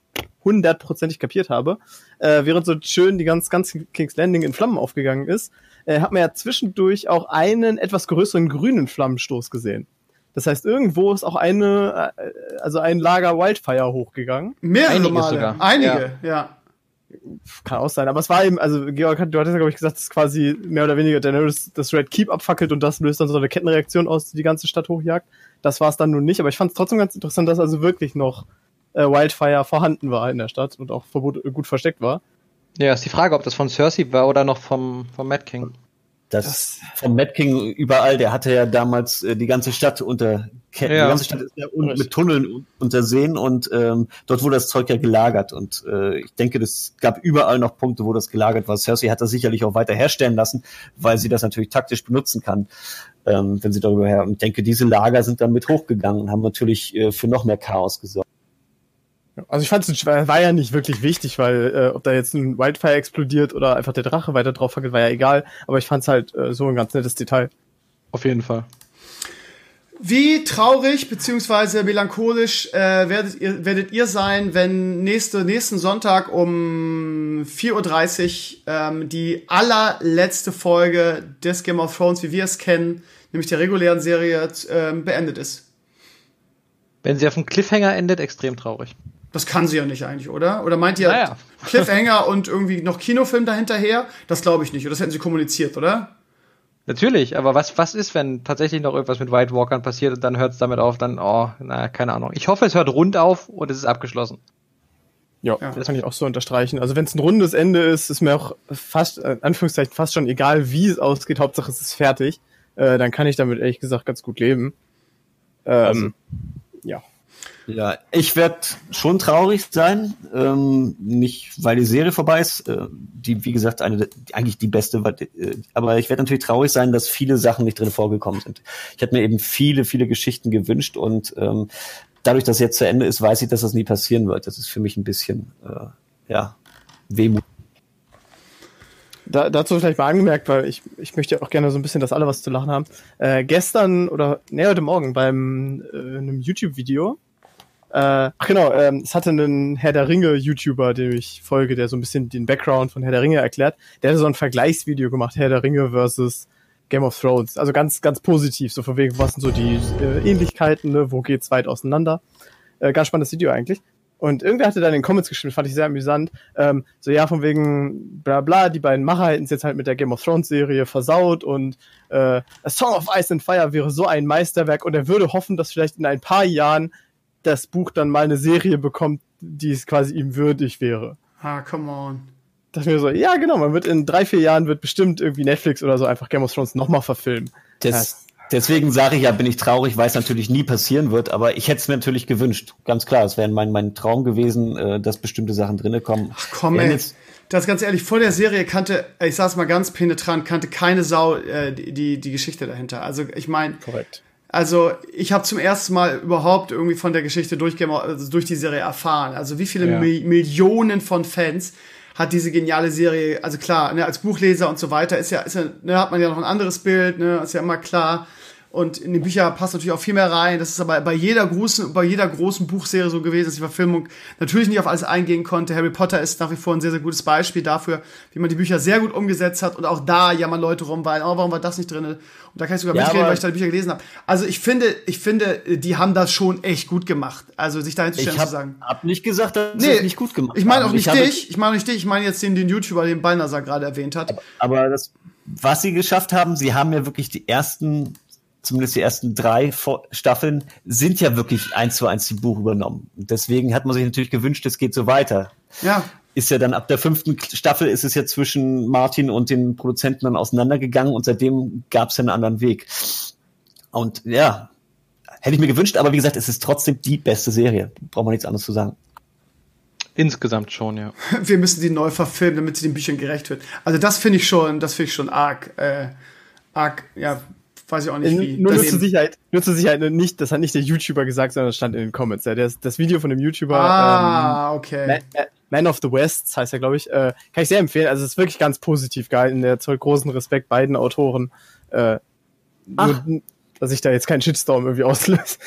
hundertprozentig kapiert habe. Äh, während so schön die ganz, ganz King's Landing in Flammen aufgegangen ist, äh, hat man ja zwischendurch auch einen etwas größeren grünen Flammenstoß gesehen. Das heißt, irgendwo ist auch eine, äh, also ein Lager Wildfire hochgegangen. Mehrere Einige Male. sogar. Einige, ja. Kann auch sein, aber es war eben, also Georg, hat, du hattest ja, glaube ich, gesagt, dass quasi mehr oder weniger Daenerys das Red Keep abfackelt und das löst dann so eine Kettenreaktion aus, die die ganze Stadt hochjagt. Das war es dann nun nicht, aber ich fand es trotzdem ganz interessant, dass also wirklich noch äh, Wildfire vorhanden war in der Stadt und auch verbot, gut versteckt war. Ja, ist die Frage, ob das von Cersei war oder noch vom, vom Mad King. Das, vom Mad King überall, der hatte ja damals äh, die ganze Stadt unter Ketten. Ja. Die ganze Stadt ist ja un mit Tunneln untersehen und ähm, dort wurde das Zeug ja gelagert. Und äh, ich denke, es gab überall noch Punkte, wo das gelagert war. Cersei hat das sicherlich auch weiter herstellen lassen, weil sie das natürlich taktisch benutzen kann, ähm, wenn sie darüber her. Und ich denke, diese Lager sind dann mit hochgegangen und haben natürlich äh, für noch mehr Chaos gesorgt. Also ich fand es war ja nicht wirklich wichtig, weil äh, ob da jetzt ein Wildfire explodiert oder einfach der Drache weiter drauf fackelt, war ja egal. Aber ich fand es halt äh, so ein ganz nettes Detail. Auf jeden Fall. Wie traurig beziehungsweise melancholisch äh, werdet, ihr, werdet ihr sein, wenn nächste, nächsten Sonntag um 4.30 Uhr ähm, die allerletzte Folge des Game of Thrones, wie wir es kennen, nämlich der regulären Serie, ähm, beendet ist? Wenn sie auf dem Cliffhanger endet, extrem traurig. Das kann sie ja nicht eigentlich, oder? Oder meint ihr Naja. Cliffhanger und irgendwie noch Kinofilm dahinterher? Das glaube ich nicht. Oder das hätten sie kommuniziert, oder? Natürlich, aber was, was ist, wenn tatsächlich noch irgendwas mit White Walkern passiert und dann hört es damit auf, dann, oh, na, keine Ahnung. Ich hoffe, es hört rund auf und es ist abgeschlossen. Ja, Ja. das kann ich auch so unterstreichen. Also wenn es ein rundes Ende ist, ist mir auch fast, äh, in Anführungszeichen, fast schon egal, wie es ausgeht. Hauptsache es ist fertig. Äh, dann kann ich damit ehrlich gesagt ganz gut leben. Ähm, ja. Ja, ich werde schon traurig sein, ähm, nicht weil die Serie vorbei ist, äh, die wie gesagt eine eigentlich die beste, äh, aber ich werde natürlich traurig sein, dass viele Sachen nicht drin vorgekommen sind. Ich hätte mir eben viele, viele Geschichten gewünscht und ähm, dadurch, dass es jetzt zu Ende ist, weiß ich, dass das nie passieren wird. Das ist für mich ein bisschen äh, ja Wehmut. Da, dazu vielleicht mal angemerkt, weil ich, ich möchte auch gerne so ein bisschen, dass alle was zu lachen haben. Äh, gestern oder nee, heute Morgen beim äh, einem YouTube-Video. Äh, ach genau, ähm, es hatte einen Herr der Ringe-YouTuber, dem ich folge, der so ein bisschen den Background von Herr der Ringe erklärt. Der hatte so ein Vergleichsvideo gemacht, Herr der Ringe versus Game of Thrones. Also ganz, ganz positiv, so von wegen, was sind so die äh, Ähnlichkeiten, ne? wo geht's weit auseinander. Äh, ganz spannendes Video eigentlich. Und irgendwer hatte da in den Comments geschrieben, fand ich sehr amüsant, ähm, so ja, von wegen bla bla, die beiden Macher hätten es jetzt halt mit der Game of Thrones Serie versaut und äh, A Song of Ice and Fire wäre so ein Meisterwerk und er würde hoffen, dass vielleicht in ein paar Jahren das Buch dann mal eine Serie bekommt, die es quasi ihm würdig wäre. Ah, come on. Dachte mir so, ja genau, man wird in drei, vier Jahren wird bestimmt irgendwie Netflix oder so einfach Game of Thrones nochmal verfilmen. Des, deswegen sage ich ja, bin ich traurig, weil es natürlich nie passieren wird, aber ich hätte es mir natürlich gewünscht. Ganz klar, es wäre mein, mein Traum gewesen, äh, dass bestimmte Sachen drinne kommen. Ach komm, ey. jetzt- Das ganz ehrlich, vor der Serie kannte, ich sag's mal ganz penetrant, kannte keine Sau äh, die, die, die Geschichte dahinter. Also ich meine, Korrekt. Also ich habe zum ersten Mal überhaupt irgendwie von der Geschichte durch, also durch die Serie erfahren. Also wie viele Ja. Mi Millionen von Fans hat diese geniale Serie, also klar, ne, als Buchleser und so weiter, ist ja, ist ja, ne, hat man ja noch ein anderes Bild, ne, ist ja immer klar. Und in die Bücher passt natürlich auch viel mehr rein. Das ist aber bei jeder großen, bei jeder großen Buchserie so gewesen, dass die Verfilmung natürlich nicht auf alles eingehen konnte. Harry Potter ist nach wie vor ein sehr, sehr gutes Beispiel dafür, wie man die Bücher sehr gut umgesetzt hat. Und auch da jammern Leute rum, weil, oh, warum war das nicht drin? Und da kann ich sogar Ja, mitreden, aber- weil ich da die Bücher gelesen habe. Also ich finde, ich finde, die haben das schon echt gut gemacht. Also sich dahin zu stellen Ich und zu sagen. habe hab nicht gesagt, dass Nee, es nicht gut gemacht Ich meine auch haben. nicht habe- dich, ich meine auch nicht dich, ich meine jetzt den, den YouTuber, den Balnasar gerade erwähnt hat. Aber das, was sie geschafft haben, sie haben ja wirklich die ersten, zumindest die ersten drei Staffeln, sind ja wirklich eins zu eins die Buch übernommen. Deswegen hat man sich natürlich gewünscht, es geht so weiter. Ja, Ist ja dann ab der fünften Staffel ist es ja zwischen Martin und den Produzenten dann auseinandergegangen und seitdem gab es ja einen anderen Weg. Und ja, hätte ich mir gewünscht, aber wie gesagt, es ist trotzdem die beste Serie. Braucht man nichts anderes zu sagen. Insgesamt schon, ja. [laughs] Wir müssen die neu verfilmen, damit sie den Büchern gerecht wird. Also das finde ich schon, das finde ich schon arg, äh, arg, ja, weiß ich auch nicht wie. nur, nur zur Sicherheit, nur zur Sicherheit, nicht, das hat nicht der YouTuber gesagt, sondern das stand in den Comments. Ja, das, das Video von dem YouTuber, ah, ähm, okay. Man, Man of the West heißt er, glaube ich, äh, kann ich sehr empfehlen. Also es ist wirklich ganz positiv gehalten. Der zollt großen Respekt beiden Autoren. Äh, nur, dass ich da jetzt keinen Shitstorm irgendwie auslöse.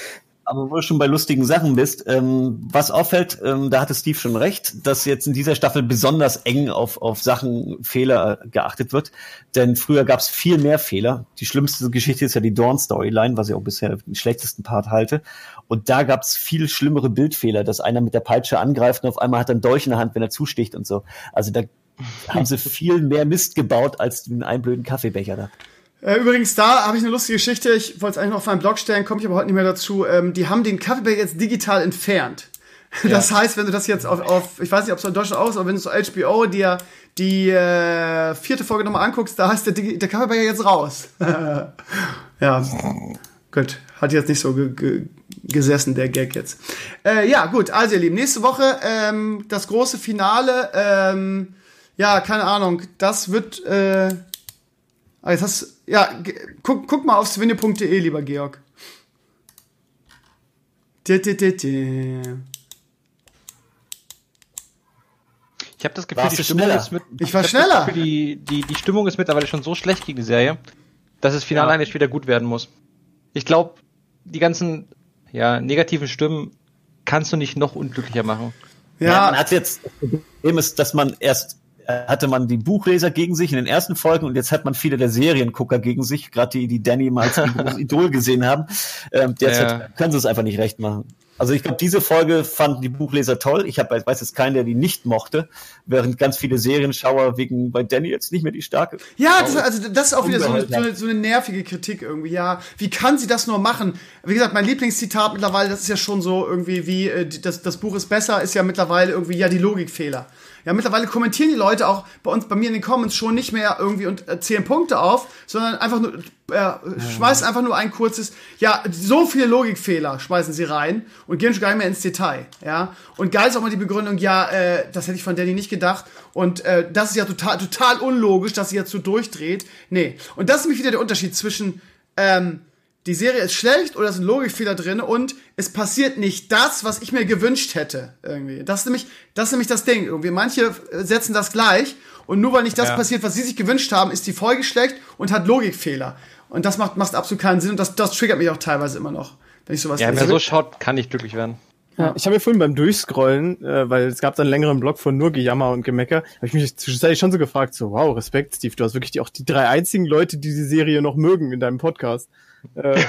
Aber wo du schon bei lustigen Sachen bist, ähm, was auffällt, ähm, da hatte Steve schon recht, dass jetzt in dieser Staffel besonders eng auf, auf Sachen, Fehler geachtet wird. Denn früher gab es viel mehr Fehler. Die schlimmste Geschichte ist ja die Dawn-Storyline, was ich auch bisher den schlechtesten Part halte. Und da gab es viel schlimmere Bildfehler, dass einer mit der Peitsche angreift und auf einmal hat er einen Dolch in der Hand, wenn er zusticht und so. Also da haben sie [laughs] viel mehr Mist gebaut als den einen blöden Kaffeebecher da. Äh, übrigens, da habe ich eine lustige Geschichte. Ich wollte es eigentlich noch auf meinen Blog stellen, komme ich aber heute nicht mehr dazu. Ähm, die haben den Kaffeebecher jetzt digital entfernt. [laughs] Das heißt, wenn du das jetzt auf, auf ich weiß nicht, ob es in Deutschland auch ist, aber wenn du so HBO dir die äh, vierte Folge nochmal anguckst, da heißt der, der Kaffeebecher jetzt raus. [laughs] ja, gut. Hat jetzt nicht so ge ge gesessen, der Gag jetzt. Äh, ja, gut, also ihr Lieben, nächste Woche ähm, das große Finale. Ähm, ja, keine Ahnung, das wird... Äh, Ah, jetzt hast ja, guck, guck mal auf swinne.de, lieber Georg. Ich habe das Gefühl, Warst die Stimmung schneller? ist mit, Ich war hab schneller. Das Gefühl, die, die, die Stimmung ist mittlerweile schon so schlecht gegen die Serie, dass das Finale eigentlich wieder gut werden muss. Ich glaube, die ganzen ja, negativen Stimmen kannst du nicht noch unglücklicher machen. Ja, man Ja, hat jetzt, das Problem ist, dass man erst hatte man die Buchleser gegen sich in den ersten Folgen und jetzt hat man viele der Seriengucker gegen sich, gerade die, die Danny mal als [laughs] Idol gesehen haben. Ähm, derzeit Ja. können sie es einfach nicht recht machen. Also ich glaube, diese Folge fanden die Buchleser toll. Ich hab, weiß jetzt keinen, der die nicht mochte, während ganz viele Serienschauer wegen bei Danny jetzt nicht mehr die starke. ja, das, also das ist auch wieder so eine, so, eine, so eine nervige Kritik irgendwie. Ja, wie kann sie das nur machen? Wie gesagt, mein Lieblingszitat mittlerweile, das ist ja schon so irgendwie wie äh, die- das, das Buch ist besser, ist ja mittlerweile irgendwie ja die Logikfehler. Ja, mittlerweile kommentieren die Leute auch bei uns, bei mir in den Comments schon nicht mehr irgendwie und äh, zählen Punkte auf, sondern einfach nur, äh, schmeißen einfach nur ein kurzes, ja, so viele Logikfehler schmeißen sie rein und gehen schon gar nicht mehr ins Detail, ja. Und geil ist auch mal die Begründung, ja, äh, das hätte ich von Danny nicht gedacht und äh, das ist ja total, total unlogisch, dass sie jetzt so durchdreht. Nee. Und das ist nämlich wieder der Unterschied zwischen, ähm, die Serie ist schlecht oder es sind Logikfehler drin und es passiert nicht das, was ich mir gewünscht hätte. Irgendwie. Das ist nämlich das, ist nämlich das Ding. Irgendwie manche äh, setzen das gleich und nur weil nicht das Ja. passiert, was sie sich gewünscht haben, ist die Folge schlecht und hat Logikfehler. Und das macht, macht absolut keinen Sinn und das, das triggert mich auch teilweise immer noch, wenn ich sowas Ja, lese. wer so schaut, kann nicht glücklich werden. Ja. Ich habe mir vorhin beim Durchscrollen, äh, weil es gab dann einen längeren Blog von nur Gejammer und Gemecker, habe ich mich zwischenzeitlich schon so gefragt, so wow, Respekt, Steve, du hast wirklich die, auch die drei einzigen Leute, die die Serie noch mögen in deinem Podcast. Äh,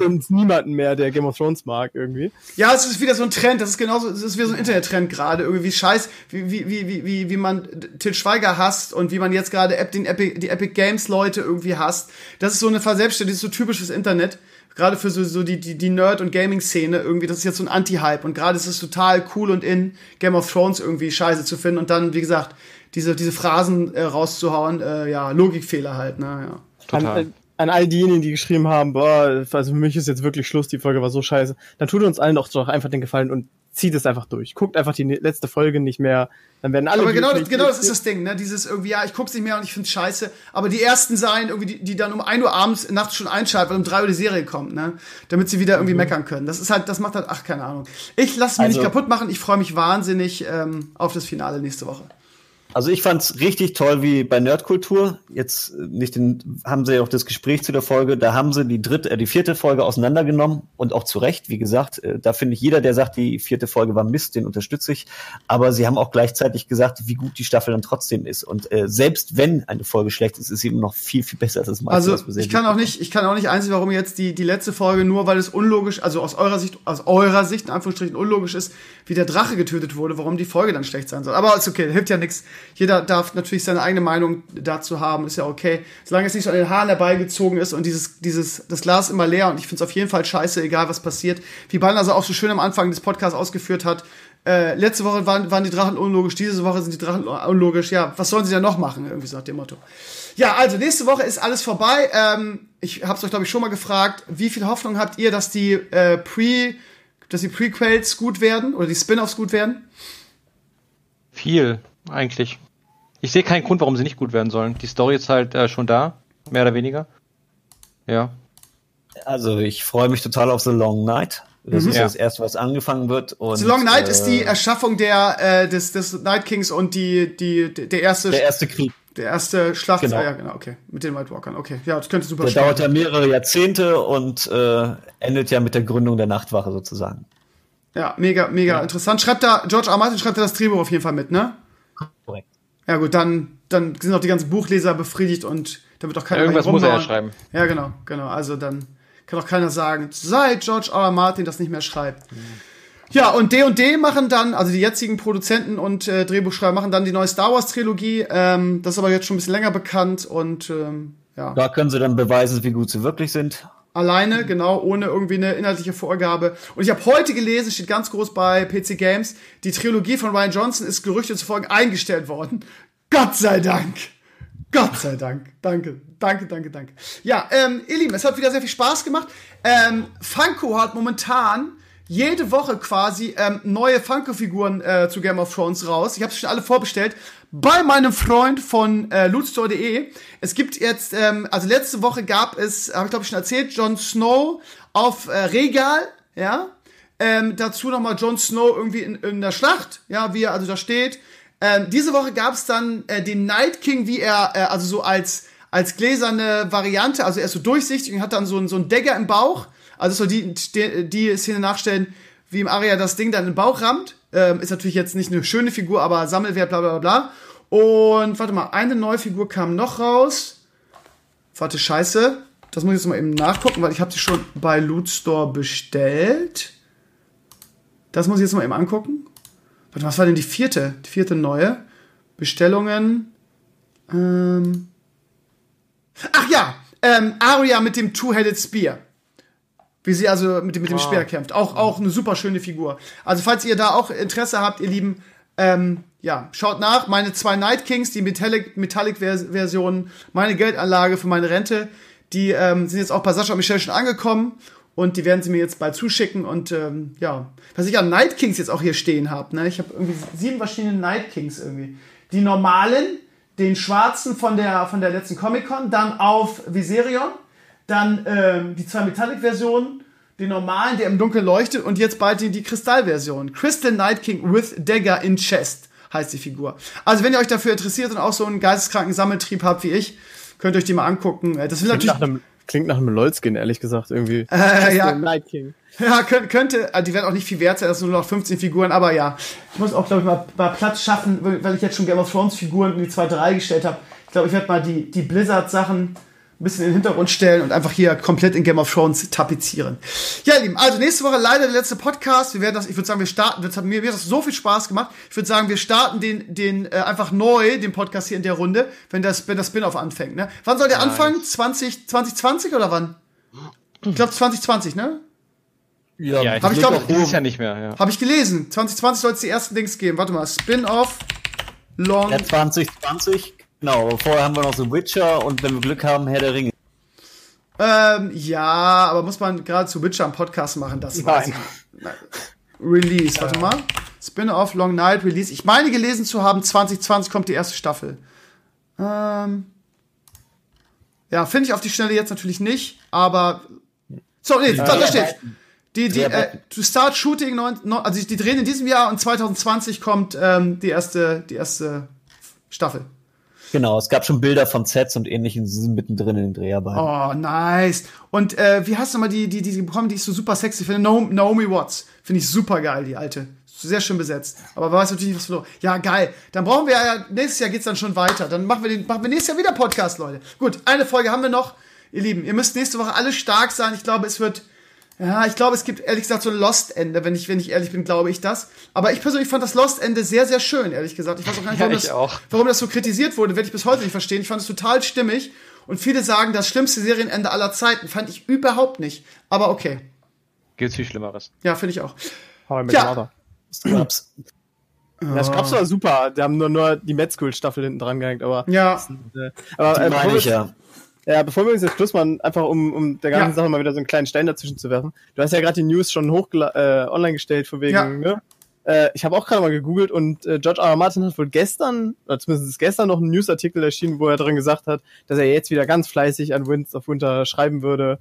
und, niemanden mehr, der Game of Thrones mag irgendwie. Ja, es ist wieder so ein Trend. Das ist genauso, es ist wieder so ein Internettrend gerade. Irgendwie scheiß, wie, wie, wie, wie, wie, wie man Til Schweiger hasst und wie man jetzt gerade App- den Epic, die Epic Games Leute irgendwie hasst. Das ist so eine Verselbstständigung, das ist so typisch fürs Internet. Gerade für so, so die, die, die Nerd- und Gaming-Szene irgendwie, das ist jetzt so ein Anti-Hype. Und gerade ist es total cool und in, Game of Thrones irgendwie scheiße zu finden und dann, wie gesagt, diese, diese Phrasen äh, rauszuhauen, äh, ja, Logikfehler halt, ne, ja. Total. An, all diejenigen, die geschrieben haben, boah, also für mich ist jetzt wirklich Schluss, die Folge war so scheiße, dann tut uns allen doch doch einfach den Gefallen und zieht es einfach durch. Guckt einfach die ne- letzte Folge nicht mehr, dann werden alle Aber genau, das, genau das ist das Ding, ne? Dieses irgendwie, ja, ich guck's nicht mehr und ich find's scheiße. Aber die ersten sein, irgendwie, die, die dann um 1 Uhr abends nachts schon einschalten, weil um 3 Uhr die Serie kommt, ne? Damit sie wieder irgendwie meckern können. Das ist halt, das macht halt, ach, keine Ahnung. Ich lasse mir Also- nicht kaputt machen, ich freue mich wahnsinnig ähm, auf das Finale nächste Woche. Also ich fand's richtig toll wie bei Nerdkultur. Jetzt äh, nicht den, haben sie ja auch das Gespräch zu der Folge, da haben sie die dritte, äh, die vierte Folge auseinandergenommen und auch zu Recht, wie gesagt, äh, da finde ich jeder, der sagt, die vierte Folge war Mist, den unterstütze ich. Aber sie haben auch gleichzeitig gesagt, wie gut die Staffel dann trotzdem ist. Und äh, selbst wenn eine Folge schlecht ist, ist sie immer noch viel, viel besser als das meiste, Also was wir sehen. ich kann auch nicht, ich kann auch nicht einsehen, warum jetzt die, die letzte Folge nur, weil es unlogisch, also aus eurer Sicht, aus eurer Sicht in Anführungsstrichen unlogisch ist, wie der Drache getötet wurde, warum die Folge dann schlecht sein soll. Aber ist okay, hilft ja nichts. Jeder darf natürlich seine eigene Meinung dazu haben, ist ja okay. Solange es nicht so an den Haaren herbeigezogen ist und dieses, dieses, das Glas immer leer und ich finde es auf jeden Fall scheiße, egal was passiert. Wie Balnase auch so schön am Anfang des Podcasts ausgeführt hat, Äh, letzte Woche waren, waren die Drachen unlogisch, diese Woche sind die Drachen unlogisch. Ja, was sollen sie denn noch machen? Irgendwie so nach dem Motto. Ja, also nächste Woche ist alles vorbei. Ähm, ich habe es euch, glaube ich, schon mal gefragt. Wie viel Hoffnung habt ihr, dass die äh, Pre, dass die Prequels gut werden oder die Spin-offs gut werden? Viel, eigentlich. Ich sehe keinen Grund, warum sie nicht gut werden sollen. Die Story ist halt äh, schon da, mehr oder weniger. Ja. Also ich freue mich total auf The Long Night. Das ist Ja. das erste, was angefangen wird. Und, The Long Night äh, ist die Erschaffung der äh, des, des Night Kings und die die der erste der erste Krieg. der erste Schlacht. Genau. Ah, ja, genau, okay, mit den White Walkern. Okay, ja, das könnte super Der spannend dauert ja mehrere Jahrzehnte und äh, endet ja mit der Gründung der Nachtwache sozusagen. Ja, mega, mega interessant. Schreibt da, George R. R. Martin schreibt da das Drehbuch auf jeden Fall mit, ne? Ja gut, dann, dann sind auch die ganzen Buchleser befriedigt und da wird auch keiner Irgendwas mehr muss er ja schreiben. Ja, genau, genau. Also dann kann auch keiner sagen, seit George R. R. Martin das nicht mehr schreibt. Ja, und D&D machen dann, also die jetzigen Produzenten und äh, Drehbuchschreiber machen dann die neue Star Wars Trilogie. Ähm, das ist aber jetzt schon ein bisschen länger bekannt und ähm, ja. Da können sie dann beweisen, wie gut sie wirklich sind. Alleine, genau, ohne irgendwie eine inhaltliche Vorgabe. Und ich habe heute gelesen, steht ganz groß bei PC Games, die Trilogie von Ryan Johnson ist Gerüchte zufolge eingestellt worden. Gott sei Dank. Gott sei Dank. Danke, danke, danke, danke. Ja, ähm, ihr Lieben, es hat wieder sehr viel Spaß gemacht. Ähm, Funko hat momentan jede Woche quasi ähm, neue Funko-Figuren äh, zu Game of Thrones raus. Ich habe schon alle vorbestellt bei meinem Freund von äh, lootstore.de. Es gibt jetzt, ähm, also letzte Woche gab es, habe ich glaube ich schon erzählt, Jon Snow auf äh, Regal, ja. Ähm, dazu nochmal Jon Snow irgendwie in, in der Schlacht, ja, wie er also da steht. Ähm, diese Woche gab es dann äh, den Night King, wie er, äh, also so als, als gläserne Variante, also er ist so durchsichtig und hat dann so, so einen Dagger im Bauch. Also soll die, die, die Szene nachstellen, wie im Aria das Ding dann den Bauch rammt. Ähm, ist natürlich jetzt nicht eine schöne Figur, aber Sammelwert, bla bla bla. Und warte mal, eine neue Figur kam noch raus. Warte, scheiße. Das muss ich jetzt mal eben nachgucken, weil ich habe sie schon bei Loot Store bestellt. Das muss ich jetzt mal eben angucken. Warte, was war denn die vierte? Die vierte neue. Bestellungen. Ähm. Ach ja, ähm, Arya mit dem Two-Headed Spear. Wie sie also mit dem, mit dem Speer kämpft. Auch, auch eine super schöne Figur. Also, falls ihr da auch Interesse habt, ihr Lieben, ähm, ja, schaut nach. Meine zwei Night Kings, die Metallic, Metallic Vers- Versionen, meine Geldanlage für meine Rente, die ähm, sind jetzt auch bei Sascha und Michelle schon angekommen. Und die werden sie mir jetzt bald zuschicken. Und ähm, ja, was ich an Night Kings jetzt auch hier stehen habe, ne? Ich habe irgendwie sieben verschiedene Night Kings irgendwie. Die normalen, den schwarzen von der, von der letzten Comic-Con, dann auf Viserion, dann ähm, die zwei Metallic-Versionen, den normalen, der im Dunkeln leuchtet und jetzt bald die, die Kristall-Version. Crystal Night King with Dagger in Chest heißt die Figur. Also wenn ihr euch dafür interessiert und auch so einen geisteskranken Sammeltrieb habt wie ich, könnt ihr euch die mal angucken. Äh, Das will Klingt natürlich nach einem, klingt nach einem LOL-Skin, ehrlich gesagt, irgendwie. äh, ja, Night King. ja, könnte, könnte, also die werden auch nicht viel wert sein, das sind nur noch 15 Figuren, aber ja. Ich muss auch, glaube ich, mal, mal Platz schaffen, weil ich jetzt schon Game of Thrones Figuren in die zweite Reihe gestellt habe. Ich glaube, ich werde mal die, die Blizzard-Sachen ein bisschen in den Hintergrund stellen und einfach hier komplett in Game of Thrones tapezieren. Ja, ihr Lieben, also nächste Woche leider der letzte Podcast. Wir werden das, ich würde sagen, wir starten, das hat mir, mir hat das so viel Spaß gemacht. Ich würde sagen, wir starten den, den äh, einfach neu, den Podcast hier in der Runde, wenn das, wenn das Spin-off anfängt. Ne? Wann soll der anfangen? 20, 2020 oder wann? Ich glaube 2020, ne? Ja, Ja, ich Hab ich glaube, glaub- dieses Jahr nicht mehr, ja. Habe ich gelesen. 2020 soll es die ersten Dings geben. Warte mal. Spin-off. Long. Ja, 2020, genau. Vorher haben wir noch The Witcher und wenn wir Glück haben, Herr der Ringe. Ähm, ja, aber muss man gerade zu Witcher einen Podcast machen? Das. Nein. Release. Warte mal. Spin-off Long Night Release. Ich meine gelesen zu haben, 2020 kommt die erste Staffel. Ähm. Ja, finde ich auf die Schnelle jetzt natürlich nicht, aber. So, nee, da, da steht. Die, die, äh, to start shooting, neun, neun, also die drehen in diesem Jahr und 2020 kommt ähm, die erste, die erste Staffel. Genau, es gab schon Bilder von Sets und ähnlichem, sie sind mittendrin in den Dreharbeiten. Oh, nice. Und äh, wie heißt nochmal die, die, die sie bekommen, die ich so super sexy finde? Naomi Watts. Finde ich super geil, die alte. Sehr schön besetzt. Aber weiß natürlich was verloren. Ja, geil. Dann brauchen wir ja, nächstes Jahr geht's dann schon weiter. Dann machen wir, den, machen wir nächstes Jahr wieder Podcast, Leute. Gut, eine Folge haben wir noch. Ihr Lieben, ihr müsst nächste Woche alle stark sein. Ich glaube, es wird, ja, ich glaube, es gibt ehrlich gesagt so ein Lost-Ende. Wenn ich, wenn ich ehrlich bin, glaube ich das. Aber ich persönlich fand das Lost-Ende sehr, sehr schön, ehrlich gesagt. Ich weiß auch gar nicht, Ja, warum, ich das, auch. warum das so kritisiert wurde, werde ich bis heute nicht verstehen. Ich fand es total stimmig. Und viele sagen, das schlimmste Serienende aller Zeiten. Fand ich überhaupt nicht. Aber okay. Gibt's viel Schlimmeres. Ja, finde ich auch. Ja. Scrubs. Ja, Scrubs war super. Die haben nur, nur die Med School Staffel hinten dran gehängt, aber. Ja. Äh, aber Die äh, meine ich ja. Ja, bevor wir uns jetzt Schluss machen, einfach um, um der ganzen Ja. Sache mal wieder so einen kleinen Stein dazwischen zu werfen. Du hast ja gerade die News schon hochgela äh, online gestellt, von wegen, Ja. ne? Äh, ich habe auch gerade mal gegoogelt und äh, George R. R. Martin hat wohl gestern, oder zumindest ist gestern noch ein Newsartikel erschienen, wo er drin gesagt hat, dass er jetzt wieder ganz fleißig an Winds of Winter schreiben würde.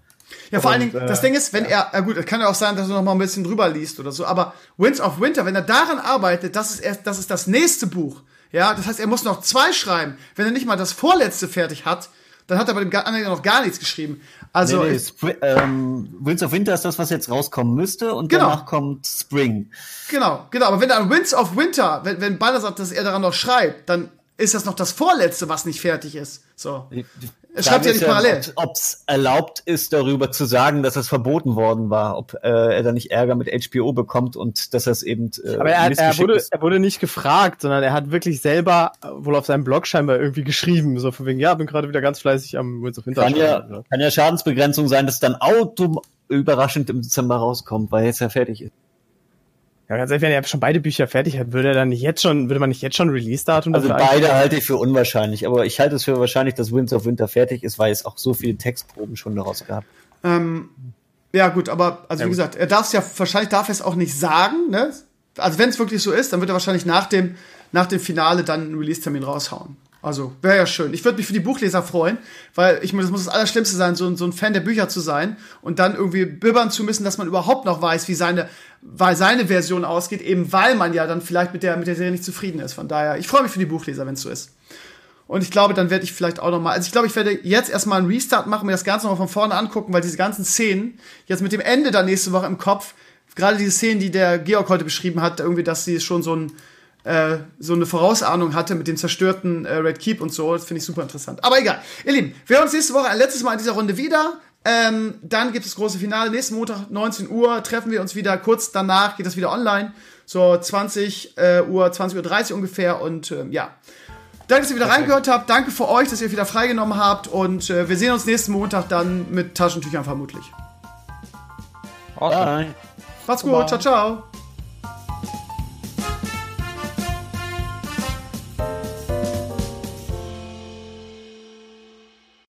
Ja, vor allen Und, Dingen, äh, das Ding ist, wenn er, ja gut, es kann ja auch sein, dass er noch mal ein bisschen drüber liest oder so, aber Winds of Winter, wenn er daran arbeitet, das ist erst, das ist das nächste Buch. Ja, das heißt, er muss noch zwei schreiben. Wenn er nicht mal das vorletzte fertig hat, dann hat er bei dem anderen noch gar nichts geschrieben. Also, nee, nee, Spri ähm, Winds of Winter ist das, was jetzt rauskommen müsste und Genau. danach kommt Spring. genau, genau, aber wenn er an Winds of Winter, wenn, wenn Banner sagt, dass er daran noch schreibt, dann ist das noch das vorletzte, was nicht fertig ist. So. Es schreibt ja nicht parallel. Ob es erlaubt ist, darüber zu sagen, dass es verboten worden war, ob äh, er da nicht Ärger mit HBO bekommt und dass er es eben äh, Aber er, er, wurde, ist. er wurde nicht gefragt, sondern er hat wirklich selber äh, wohl auf seinem Blog scheinbar irgendwie geschrieben, so von wegen, ja, bin gerade wieder ganz fleißig am Winds of Kann ja, kann ja Schadensbegrenzung sein, dass dann auto überraschend im Dezember rauskommt, weil jetzt ja fertig ist. Ja, ganz ehrlich, wenn er schon beide Bücher fertig hat, würde er dann nicht jetzt schon, würde man nicht jetzt schon ein Release-Datum Also beide halte ich für unwahrscheinlich, aber ich halte es für wahrscheinlich, dass Winds of Winter fertig ist, weil es auch so viele Textproben schon daraus gab. Ähm, ja, gut, aber, also wie gesagt, er darf es ja, wahrscheinlich darf er es auch nicht sagen, ne? Also wenn es wirklich so ist, dann wird er wahrscheinlich nach dem, nach dem Finale dann einen Release-Termin raushauen. Also, wäre ja schön. Ich würde mich für die Buchleser freuen, weil ich meine, das muss das Allerschlimmste sein, so, ein- so ein Fan der Bücher zu sein und dann irgendwie bibbern zu müssen, dass man überhaupt noch weiß, wie seine, weil seine Version ausgeht, eben weil man ja dann vielleicht mit der, mit der Serie nicht zufrieden ist. Von daher, ich freue mich für die Buchleser, wenn es so ist. Und ich glaube, dann werde ich vielleicht auch noch mal, also ich glaube, ich werde jetzt erstmal einen Restart machen, mir das Ganze noch mal von vorne angucken, weil diese ganzen Szenen, jetzt mit dem Ende dann nächste Woche im Kopf, gerade diese Szenen, die der Georg heute beschrieben hat, irgendwie, dass sie schon so ein, äh, so eine Vorausahnung hatte mit dem zerstörten äh, Red Keep und so, das finde ich super interessant. Aber egal. Ihr Lieben, wir hören uns nächste Woche ein letztes Mal in dieser Runde wieder. Ähm, dann gibt es das große Finale. Nächsten Montag, 19 Uhr, treffen wir uns wieder. Kurz danach geht das wieder online. So 20 äh, Uhr, 20.30 Uhr ungefähr. Und ähm, ja. Danke, dass ihr wieder reingehört habt. Danke für euch, dass ihr wieder freigenommen habt. Und äh, wir sehen uns nächsten Montag dann mit Taschentüchern vermutlich. Awesome. Bye. Macht's gut. Ciao, ciao.